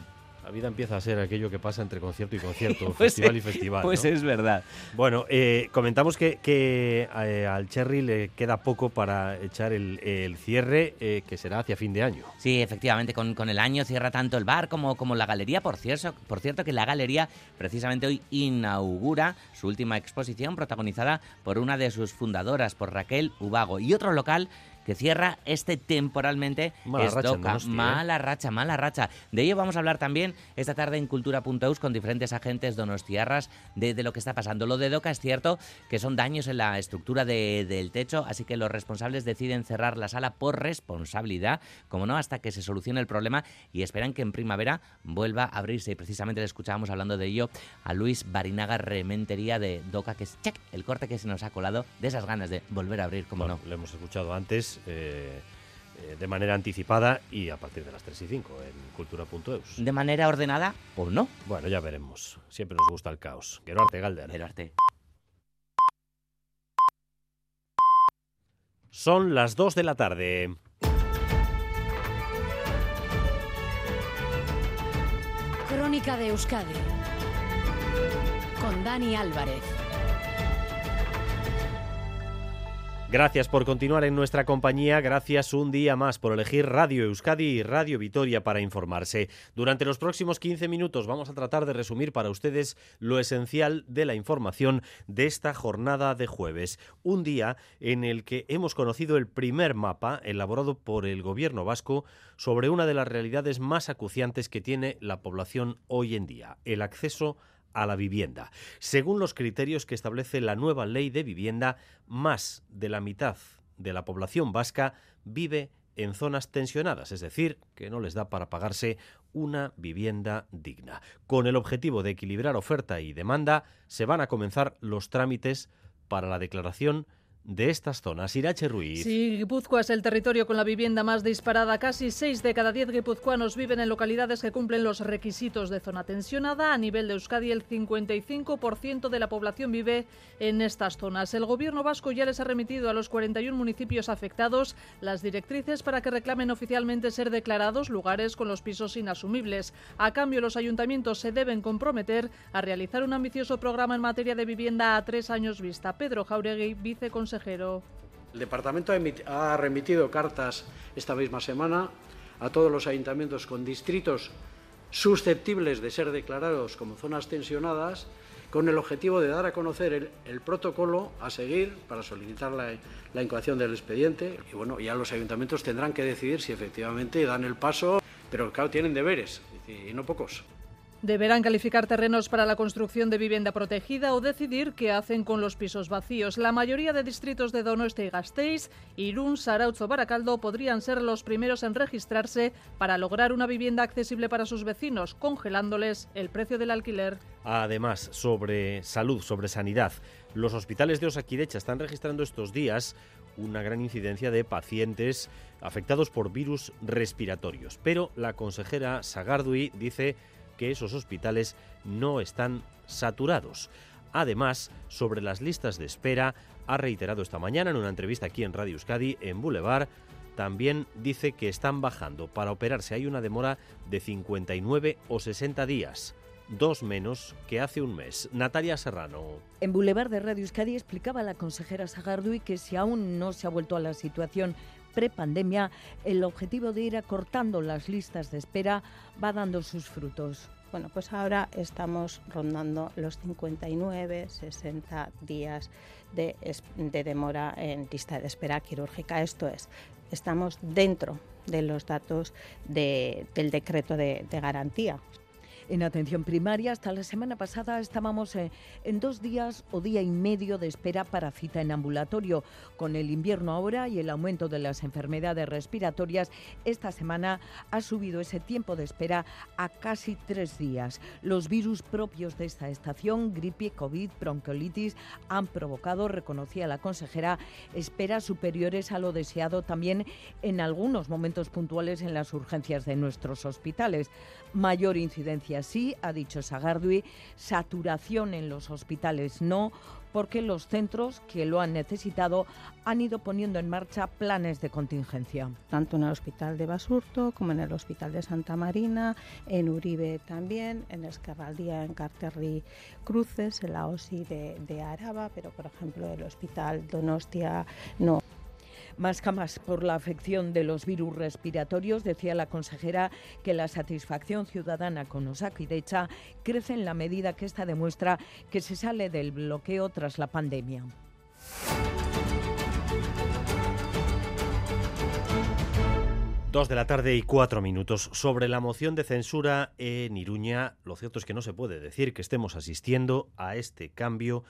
[SPEAKER 1] La vida empieza a ser aquello que pasa entre concierto y concierto, <laughs>
[SPEAKER 66] Pues
[SPEAKER 1] festival y
[SPEAKER 66] es-
[SPEAKER 1] festival.
[SPEAKER 66] Pues
[SPEAKER 1] ¿no?
[SPEAKER 66] es verdad.
[SPEAKER 1] Bueno, eh, comentamos que, que, eh, al Cherry le queda poco para echar el, el cierre, eh, que será hacia fin de año.
[SPEAKER 66] Sí, efectivamente, con, con el año cierra tanto el bar como, como la galería. Por cierto, por cierto, que la galería precisamente hoy inaugura su última exposición protagonizada por una de sus fundadoras, por Raquel Ubago. Y otro local que cierra este temporalmente
[SPEAKER 1] Mala
[SPEAKER 66] es
[SPEAKER 1] racha ¿eh?
[SPEAKER 66] Mala racha, mala racha. De ello vamos a hablar también esta tarde en Cultura.eus con diferentes agentes donostiarras de, de lo que está pasando. Lo de Doca es cierto que son daños en la estructura de- del techo, así que los responsables deciden cerrar la sala por responsabilidad, como no, hasta que se solucione el problema y esperan que en primavera vuelva a abrirse. Y precisamente le escuchábamos hablando de ello a Luis Barinaga Rementería de Doca, que es check, el corte que se nos ha colado de esas ganas de volver a abrir, como
[SPEAKER 1] Bueno, lo hemos escuchado antes eh, eh, de manera anticipada y a partir de las 3 y 5 en cultura.eus.
[SPEAKER 66] De manera ordenada o no.
[SPEAKER 1] Bueno, ya veremos. Siempre nos gusta el caos. Geroarte Galder.
[SPEAKER 66] Geroarte.
[SPEAKER 1] Son las 2 de la tarde.
[SPEAKER 69] Crónica de Euskadi con Dani Álvarez.
[SPEAKER 1] Gracias por continuar en nuestra compañía, gracias un día más por elegir Radio Euskadi y Radio Vitoria para informarse. Durante los próximos 15 minutos vamos a tratar de resumir para ustedes lo esencial de la información de esta jornada de jueves, un día en el que hemos conocido el primer mapa elaborado por el gobierno vasco sobre una de las realidades más acuciantes que tiene la población hoy en día, el acceso a la vivienda. Según los criterios que establece la nueva ley de vivienda, más de la mitad de la población vasca vive en zonas tensionadas, es decir, que no les da para pagarse una vivienda digna. Con el objetivo de equilibrar oferta y demanda, se van a comenzar los trámites para la declaración de estas zonas. Irache Ruiz.
[SPEAKER 12] Sí, Guipúzcoa es el territorio con la vivienda más disparada. Casi 6 de cada 10 guipuzcoanos viven en localidades que cumplen los requisitos de zona tensionada. A nivel de Euskadi, el 55% de la población vive en estas zonas. El gobierno vasco ya les ha remitido a los 41 municipios afectados las directrices para que reclamen oficialmente ser declarados lugares con los pisos inasumibles. A cambio, los ayuntamientos se deben comprometer a realizar un ambicioso programa en materia de vivienda a tres años vista. Pedro Jauregui, viceconsejero.
[SPEAKER 49] El departamento ha emiti- ha remitido cartas esta misma semana a todos los ayuntamientos con distritos susceptibles de ser declarados como zonas tensionadas con el objetivo de dar a conocer el, el protocolo a seguir para solicitar la, la incoación del expediente. Y bueno, ya los ayuntamientos tendrán que decidir si efectivamente dan el paso, pero claro, tienen deberes, y no pocos.
[SPEAKER 12] Deberán calificar terrenos para la construcción de vivienda protegida o decidir qué hacen con los pisos vacíos. La mayoría de distritos de Donostia y Gasteiz, Irún, Sarautz o Baracaldo podrían ser los primeros en registrarse para lograr una vivienda accesible para sus vecinos, congelándoles el precio del alquiler.
[SPEAKER 1] Además, sobre salud, sobre sanidad, los hospitales de Osakidecha están registrando estos días una gran incidencia de pacientes afectados por virus respiratorios. Pero la consejera Sagardui dice que esos hospitales no están saturados. Además, sobre las listas de espera, ha reiterado esta mañana en una entrevista aquí en Radio Euskadi, en Boulevard, también dice que están bajando. Para operarse hay una demora de 59 o 60 días, dos menos que hace un mes. Natalia Serrano.
[SPEAKER 29] En Boulevard de Radio Euskadi explicaba la consejera Sagardui que si aún no se ha vuelto a la situación prepandemia, el objetivo de ir acortando las listas de espera va dando sus frutos.
[SPEAKER 7] Bueno, pues ahora estamos rondando los 59, 60 días de, de demora en lista de espera quirúrgica. Esto es, estamos dentro de los datos de, del decreto de, de garantía
[SPEAKER 29] en atención primaria. Hasta la semana pasada estábamos eh, en dos días o día y medio de espera para cita en ambulatorio. Con el invierno ahora y el aumento de las enfermedades respiratorias, esta semana ha subido ese tiempo de espera a casi tres días. Los virus propios de esta estación, gripe, COVID, bronquiolitis, han provocado, reconocía la consejera, esperas superiores a lo deseado también en algunos momentos puntuales en las urgencias de nuestros hospitales. Mayor incidencia sí, ha dicho Sagardui, saturación en los hospitales no, porque los centros que lo han necesitado han ido poniendo en marcha planes de contingencia.
[SPEAKER 7] Tanto en el Hospital de Basurto como en el Hospital de Santa Marina, en Uribe también, en Escarraldía, en Carterri Cruces, en la OSI de, de Araba, pero por ejemplo el Hospital Donostia no.
[SPEAKER 29] Más camas por la afección de los virus respiratorios, decía la consejera que la satisfacción ciudadana con Osakidecha crece en la medida que esta demuestra que se sale del bloqueo tras la pandemia.
[SPEAKER 1] Dos de la tarde y cuatro minutos. Sobre la moción de censura en Iruña, lo cierto es que no se puede decir que estemos asistiendo a este cambio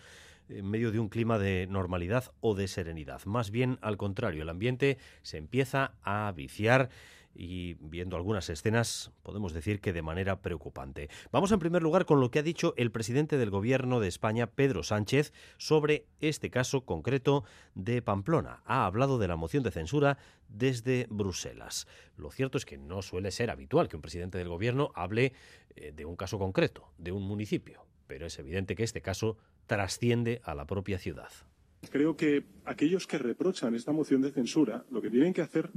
[SPEAKER 1] en medio de un clima de normalidad o de serenidad. Más bien al contrario, el ambiente se empieza a viciar y viendo algunas escenas podemos decir que de manera preocupante. Vamos en primer lugar con lo que ha dicho el presidente del Gobierno de España, Pedro Sánchez, sobre este caso concreto de Pamplona. Ha hablado de la moción de censura desde Bruselas. Lo cierto es que no suele ser habitual que un presidente del Gobierno hable eh, de un caso concreto, de un municipio, pero es evidente que este caso trasciende a la propia ciudad.
[SPEAKER 38] Creo que aquellos que reprochan esta moción de censura lo que tienen que hacer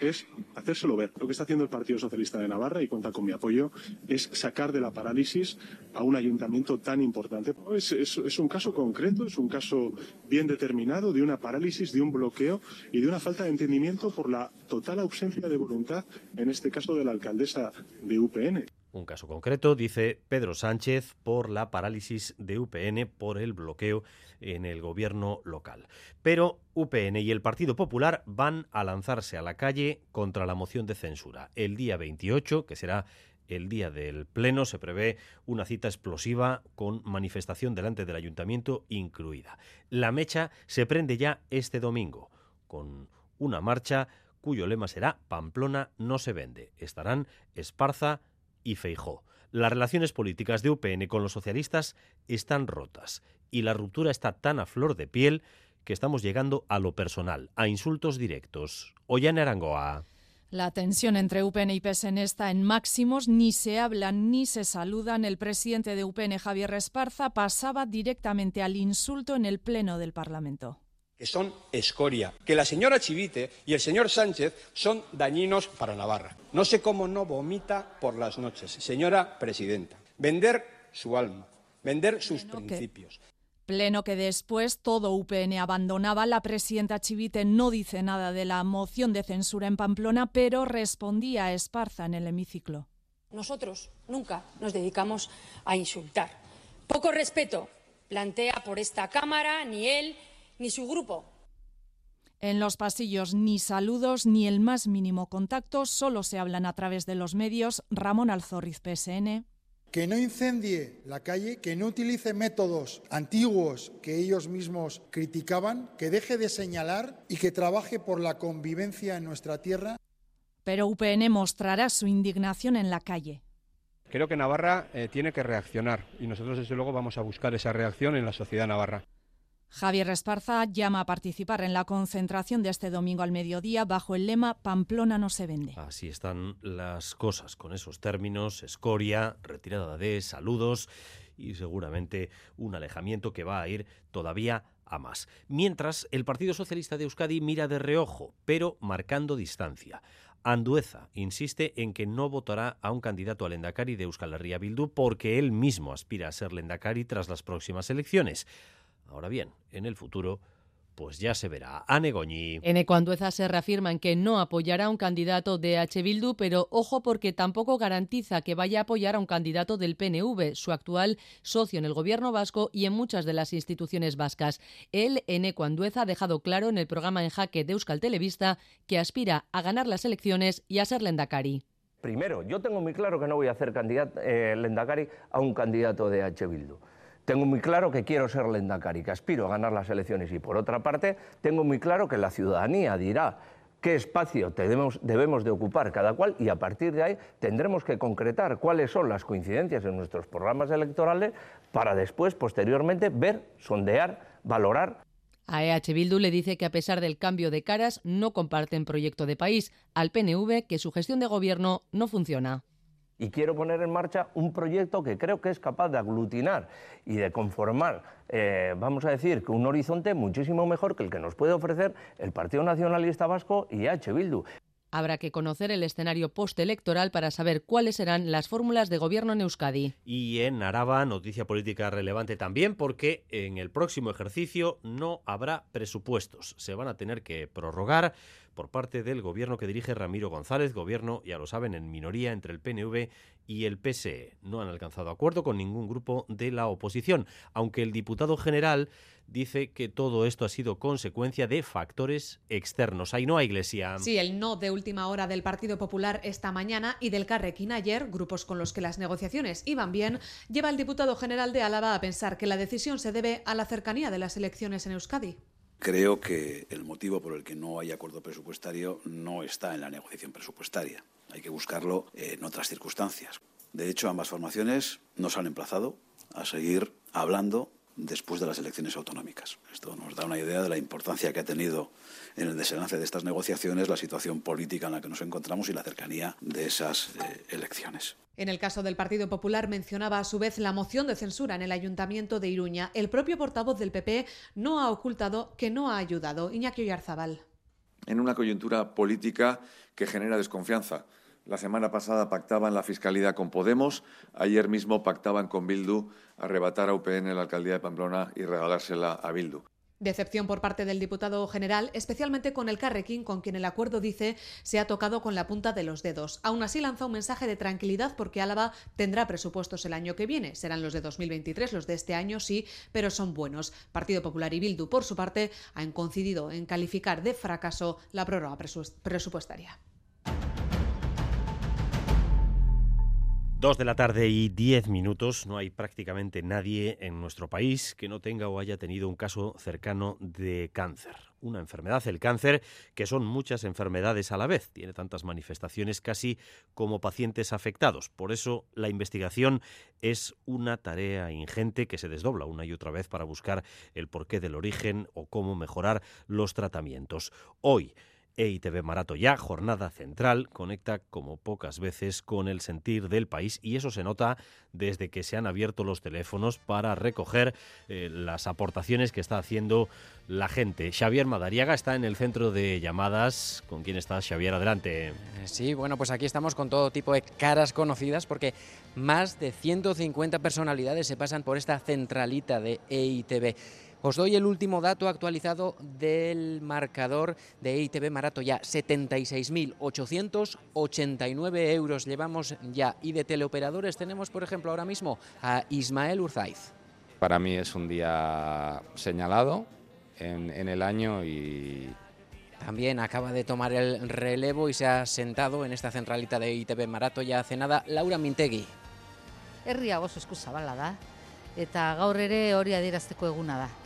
[SPEAKER 38] es hacérselo ver. Lo que está haciendo el Partido Socialista de Navarra, y cuenta con mi apoyo, es sacar de la parálisis a un ayuntamiento tan importante. Es, es, un caso concreto, es un caso bien determinado de una parálisis, de un bloqueo y de una falta de entendimiento por la total ausencia de voluntad, en este caso de la alcaldesa de UPN.
[SPEAKER 1] Un caso concreto, dice Pedro Sánchez, por la parálisis de UPN por el bloqueo en el gobierno local. Pero UPN y el Partido Popular van a lanzarse a la calle contra la moción de censura. El día 28, que será el día del Pleno, se prevé una cita explosiva con manifestación delante del ayuntamiento incluida. La mecha se prende ya este domingo, con una marcha cuyo lema será Pamplona no se vende. Estarán Esparza, y Feijó. Las relaciones políticas de UPN con los socialistas están rotas y la ruptura está tan a flor de piel que estamos llegando a lo personal, a insultos directos. Ollane Arangoa.
[SPEAKER 9] La tensión entre UPN y PSN está en máximos, ni se hablan ni se saludan. El presidente de UPN, Javier Esparza, pasaba directamente al insulto en el Pleno del Parlamento
[SPEAKER 31] que son escoria, que la señora Chivite y el señor Sánchez son dañinos para Navarra. No sé cómo no vomita por las noches, señora presidenta. Vender su alma, vender sus Pleno principios.
[SPEAKER 9] Que, pleno que después todo UPN abandonaba. La presidenta Chivite no dice nada de la moción de censura en Pamplona, pero respondía a Esparza en el hemiciclo.
[SPEAKER 70] Nosotros nunca nos dedicamos a insultar. Poco respeto plantea por esta Cámara, ni él ni su grupo.
[SPEAKER 9] En los pasillos ni saludos ni el más mínimo contacto, solo se hablan a través de los medios. Ramón Alzorriz, PSN.
[SPEAKER 33] Que no incendie la calle, que no utilice métodos antiguos que ellos mismos criticaban, que deje de señalar y que trabaje por la convivencia en nuestra tierra.
[SPEAKER 9] Pero UPN mostrará su indignación en la calle.
[SPEAKER 31] Creo que Navarra eh, tiene que reaccionar y nosotros desde luego vamos a buscar esa reacción en la sociedad navarra.
[SPEAKER 9] Javier Esparza llama a participar en la concentración de este domingo al mediodía bajo el lema Pamplona no se vende.
[SPEAKER 1] Así están las cosas con esos términos, escoria, retirada de saludos y seguramente un alejamiento que va a ir todavía a más. Mientras, el Partido Socialista de Euskadi mira de reojo, pero marcando distancia. Andueza insiste en que no votará a un candidato al Endacari de Euskal Herria Bildu porque él mismo aspira a ser Lendakari tras las próximas elecciones. Ahora bien, en el futuro pues ya se verá. Ane Goñi.
[SPEAKER 35] En Ecuandueza se reafirma en que no apoyará a un candidato de H. Bildu, pero ojo porque tampoco garantiza que vaya a apoyar a un candidato del PNV, su actual socio en el gobierno vasco y en muchas de las instituciones vascas. Él, en Ecuandueza, ha dejado claro en el programa En Jaque de Euskal Televista que aspira a ganar las elecciones y a ser Lendakari.
[SPEAKER 36] Primero, yo tengo muy claro que no voy a hacer candidato, eh, Lendakari a un candidato de H. Bildu. Tengo muy claro que quiero ser Lendakari, que aspiro a ganar las elecciones. Y por otra parte tengo muy claro que la ciudadanía dirá qué espacio debemos, debemos de ocupar cada cual y a partir de ahí tendremos que concretar cuáles son las coincidencias en nuestros programas electorales para después, posteriormente, ver, sondear, valorar.
[SPEAKER 35] A EH Bildu le dice que a pesar del cambio de caras no comparten proyecto de país, al PNV que su gestión de gobierno no funciona
[SPEAKER 36] y quiero poner en marcha un proyecto que creo que es capaz de aglutinar y de conformar, eh, vamos a decir, que un horizonte muchísimo mejor que el que nos puede ofrecer el Partido Nacionalista Vasco y H. Bildu.
[SPEAKER 35] Habrá que conocer el escenario postelectoral para saber cuáles serán las fórmulas de gobierno en Euskadi.
[SPEAKER 1] Y en Araba, noticia política relevante también, porque en el próximo ejercicio no habrá presupuestos. Se van a tener que prorrogar por parte del gobierno que dirige Ramiro González, gobierno, ya lo saben, en minoría entre el PNV y el PSE. No han alcanzado acuerdo con ningún grupo de la oposición, aunque el diputado general dice que todo esto ha sido consecuencia de factores externos. Ahí no hay iglesia.
[SPEAKER 17] Sí, el no de última hora del Partido Popular esta mañana y del Carrequín ayer, grupos con los que las negociaciones iban bien, lleva al diputado general de Álava a pensar que la decisión se debe a la cercanía de las elecciones en Euskadi.
[SPEAKER 39] Creo que el motivo por el que no hay acuerdo presupuestario no está en la negociación presupuestaria. Hay que buscarlo en otras circunstancias. De hecho, ambas formaciones nos han emplazado a seguir hablando después de las elecciones autonómicas. Esto nos da una idea de la importancia que ha tenido en el desenlace de estas negociaciones la situación política en la que nos encontramos y la cercanía de esas eh, elecciones.
[SPEAKER 17] En el caso del Partido Popular mencionaba a su vez la moción de censura en el Ayuntamiento de Iruña. El propio portavoz del PP no ha ocultado que no ha ayudado. Iñaki Oyarzabal.
[SPEAKER 71] En una coyuntura política que genera desconfianza. La semana pasada pactaban la fiscalidad con Podemos, ayer mismo pactaban con Bildu arrebatar a UPN la alcaldía de Pamplona y regalársela a Bildu.
[SPEAKER 17] Decepción por parte del diputado general, especialmente con el Carrequín, con quien el acuerdo dice se ha tocado con la punta de los dedos. Aún así lanza un mensaje de tranquilidad porque Álava tendrá presupuestos el año que viene. Serán los de 2023, los de este año sí, pero son buenos. Partido Popular y Bildu, por su parte, han coincidido en calificar de fracaso la prórroga presupuestaria.
[SPEAKER 1] Dos de la tarde y diez minutos. No hay prácticamente nadie en nuestro país que no tenga o haya tenido un caso cercano de cáncer. Una enfermedad, el cáncer, que son muchas enfermedades a la vez. Tiene tantas manifestaciones casi como pacientes afectados. Por eso la investigación es una tarea ingente que se desdobla una y otra vez para buscar el porqué del origen o cómo mejorar los tratamientos. Hoy EITB Marato ya, jornada central, conecta como pocas veces con el sentir del país y eso se nota desde que se han abierto los teléfonos para recoger eh, las aportaciones que está haciendo la gente. Xavier Madariaga está en el centro de llamadas. ¿Con quién estás, Xavier? Adelante.
[SPEAKER 19] Eh, sí, bueno, pues aquí estamos con todo tipo de caras conocidas porque más de 150 personalidades se pasan por esta centralita de EITB. Os doy el último dato actualizado del marcador de ITV Marato ya, 76.889 euros llevamos ya. Y de teleoperadores tenemos, por ejemplo, ahora mismo a Ismael Urzaiz.
[SPEAKER 72] Para mí es un día señalado en, el año y,
[SPEAKER 19] también acaba de tomar el relevo y se ha sentado en esta centralita de ITV Marato ya hace nada Laura Mintegi.
[SPEAKER 73] Herria oso eskuzabala da eta gaur ere hori adierazteko eguna da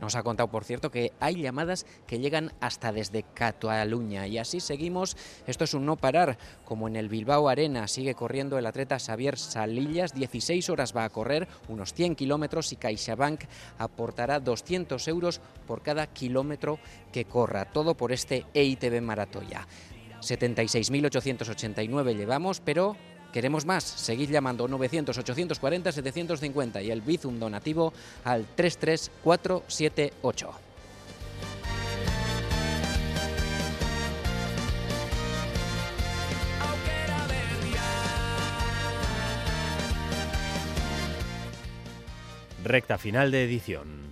[SPEAKER 19] Nos ha contado, por cierto, que hay llamadas que llegan hasta desde Cataluña. Y así seguimos. Esto es un no parar. Como en el Bilbao Arena sigue corriendo el atleta Xavier Salillas. 16 horas va a correr, unos 100 kilómetros y CaixaBank aportará 200 euros por cada kilómetro que corra. Todo por este EITB Maratoya. 76.889 llevamos, pero Queremos más. Seguid llamando 900-840-750 y el Bizum donativo al 33478.
[SPEAKER 1] Recta final de edición.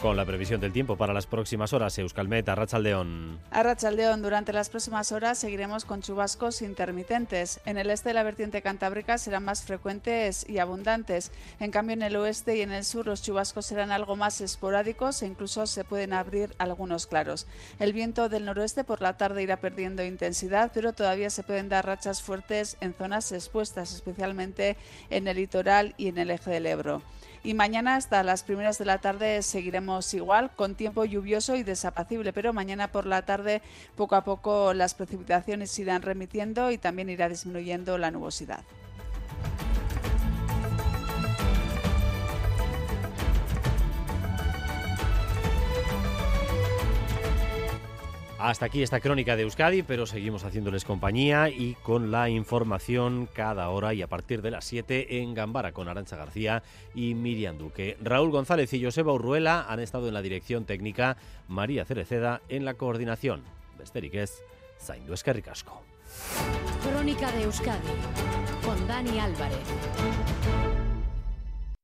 [SPEAKER 1] Con la previsión del tiempo para las próximas horas, Euskalmet, Arrachaldeón.
[SPEAKER 46] Arrachaldeón, durante las próximas horas seguiremos con chubascos intermitentes. En el este de la vertiente cantábrica serán más frecuentes y abundantes. En cambio, en el oeste y en el sur los chubascos serán algo más esporádicos e incluso se pueden abrir algunos claros. El viento del noroeste por la tarde irá perdiendo intensidad, pero todavía se pueden dar rachas fuertes en zonas expuestas, especialmente en el litoral y en el eje del Ebro. Y mañana hasta las primeras de la tarde seguiremos igual, con tiempo lluvioso y desapacible, pero mañana por la tarde poco a poco las precipitaciones irán remitiendo y también irá disminuyendo la nubosidad.
[SPEAKER 1] Hasta aquí esta crónica de Euskadi, pero seguimos haciéndoles compañía y con la información cada hora y a partir de las 7 en Gambara con Arancha García y Miriam Duque. Raúl González y Joseba Urruela han estado en la dirección técnica, María Cereceda en la coordinación. Besterik ez, zaindu eskerrik asko.
[SPEAKER 74] Crónica de Euskadi con Dani Álvarez.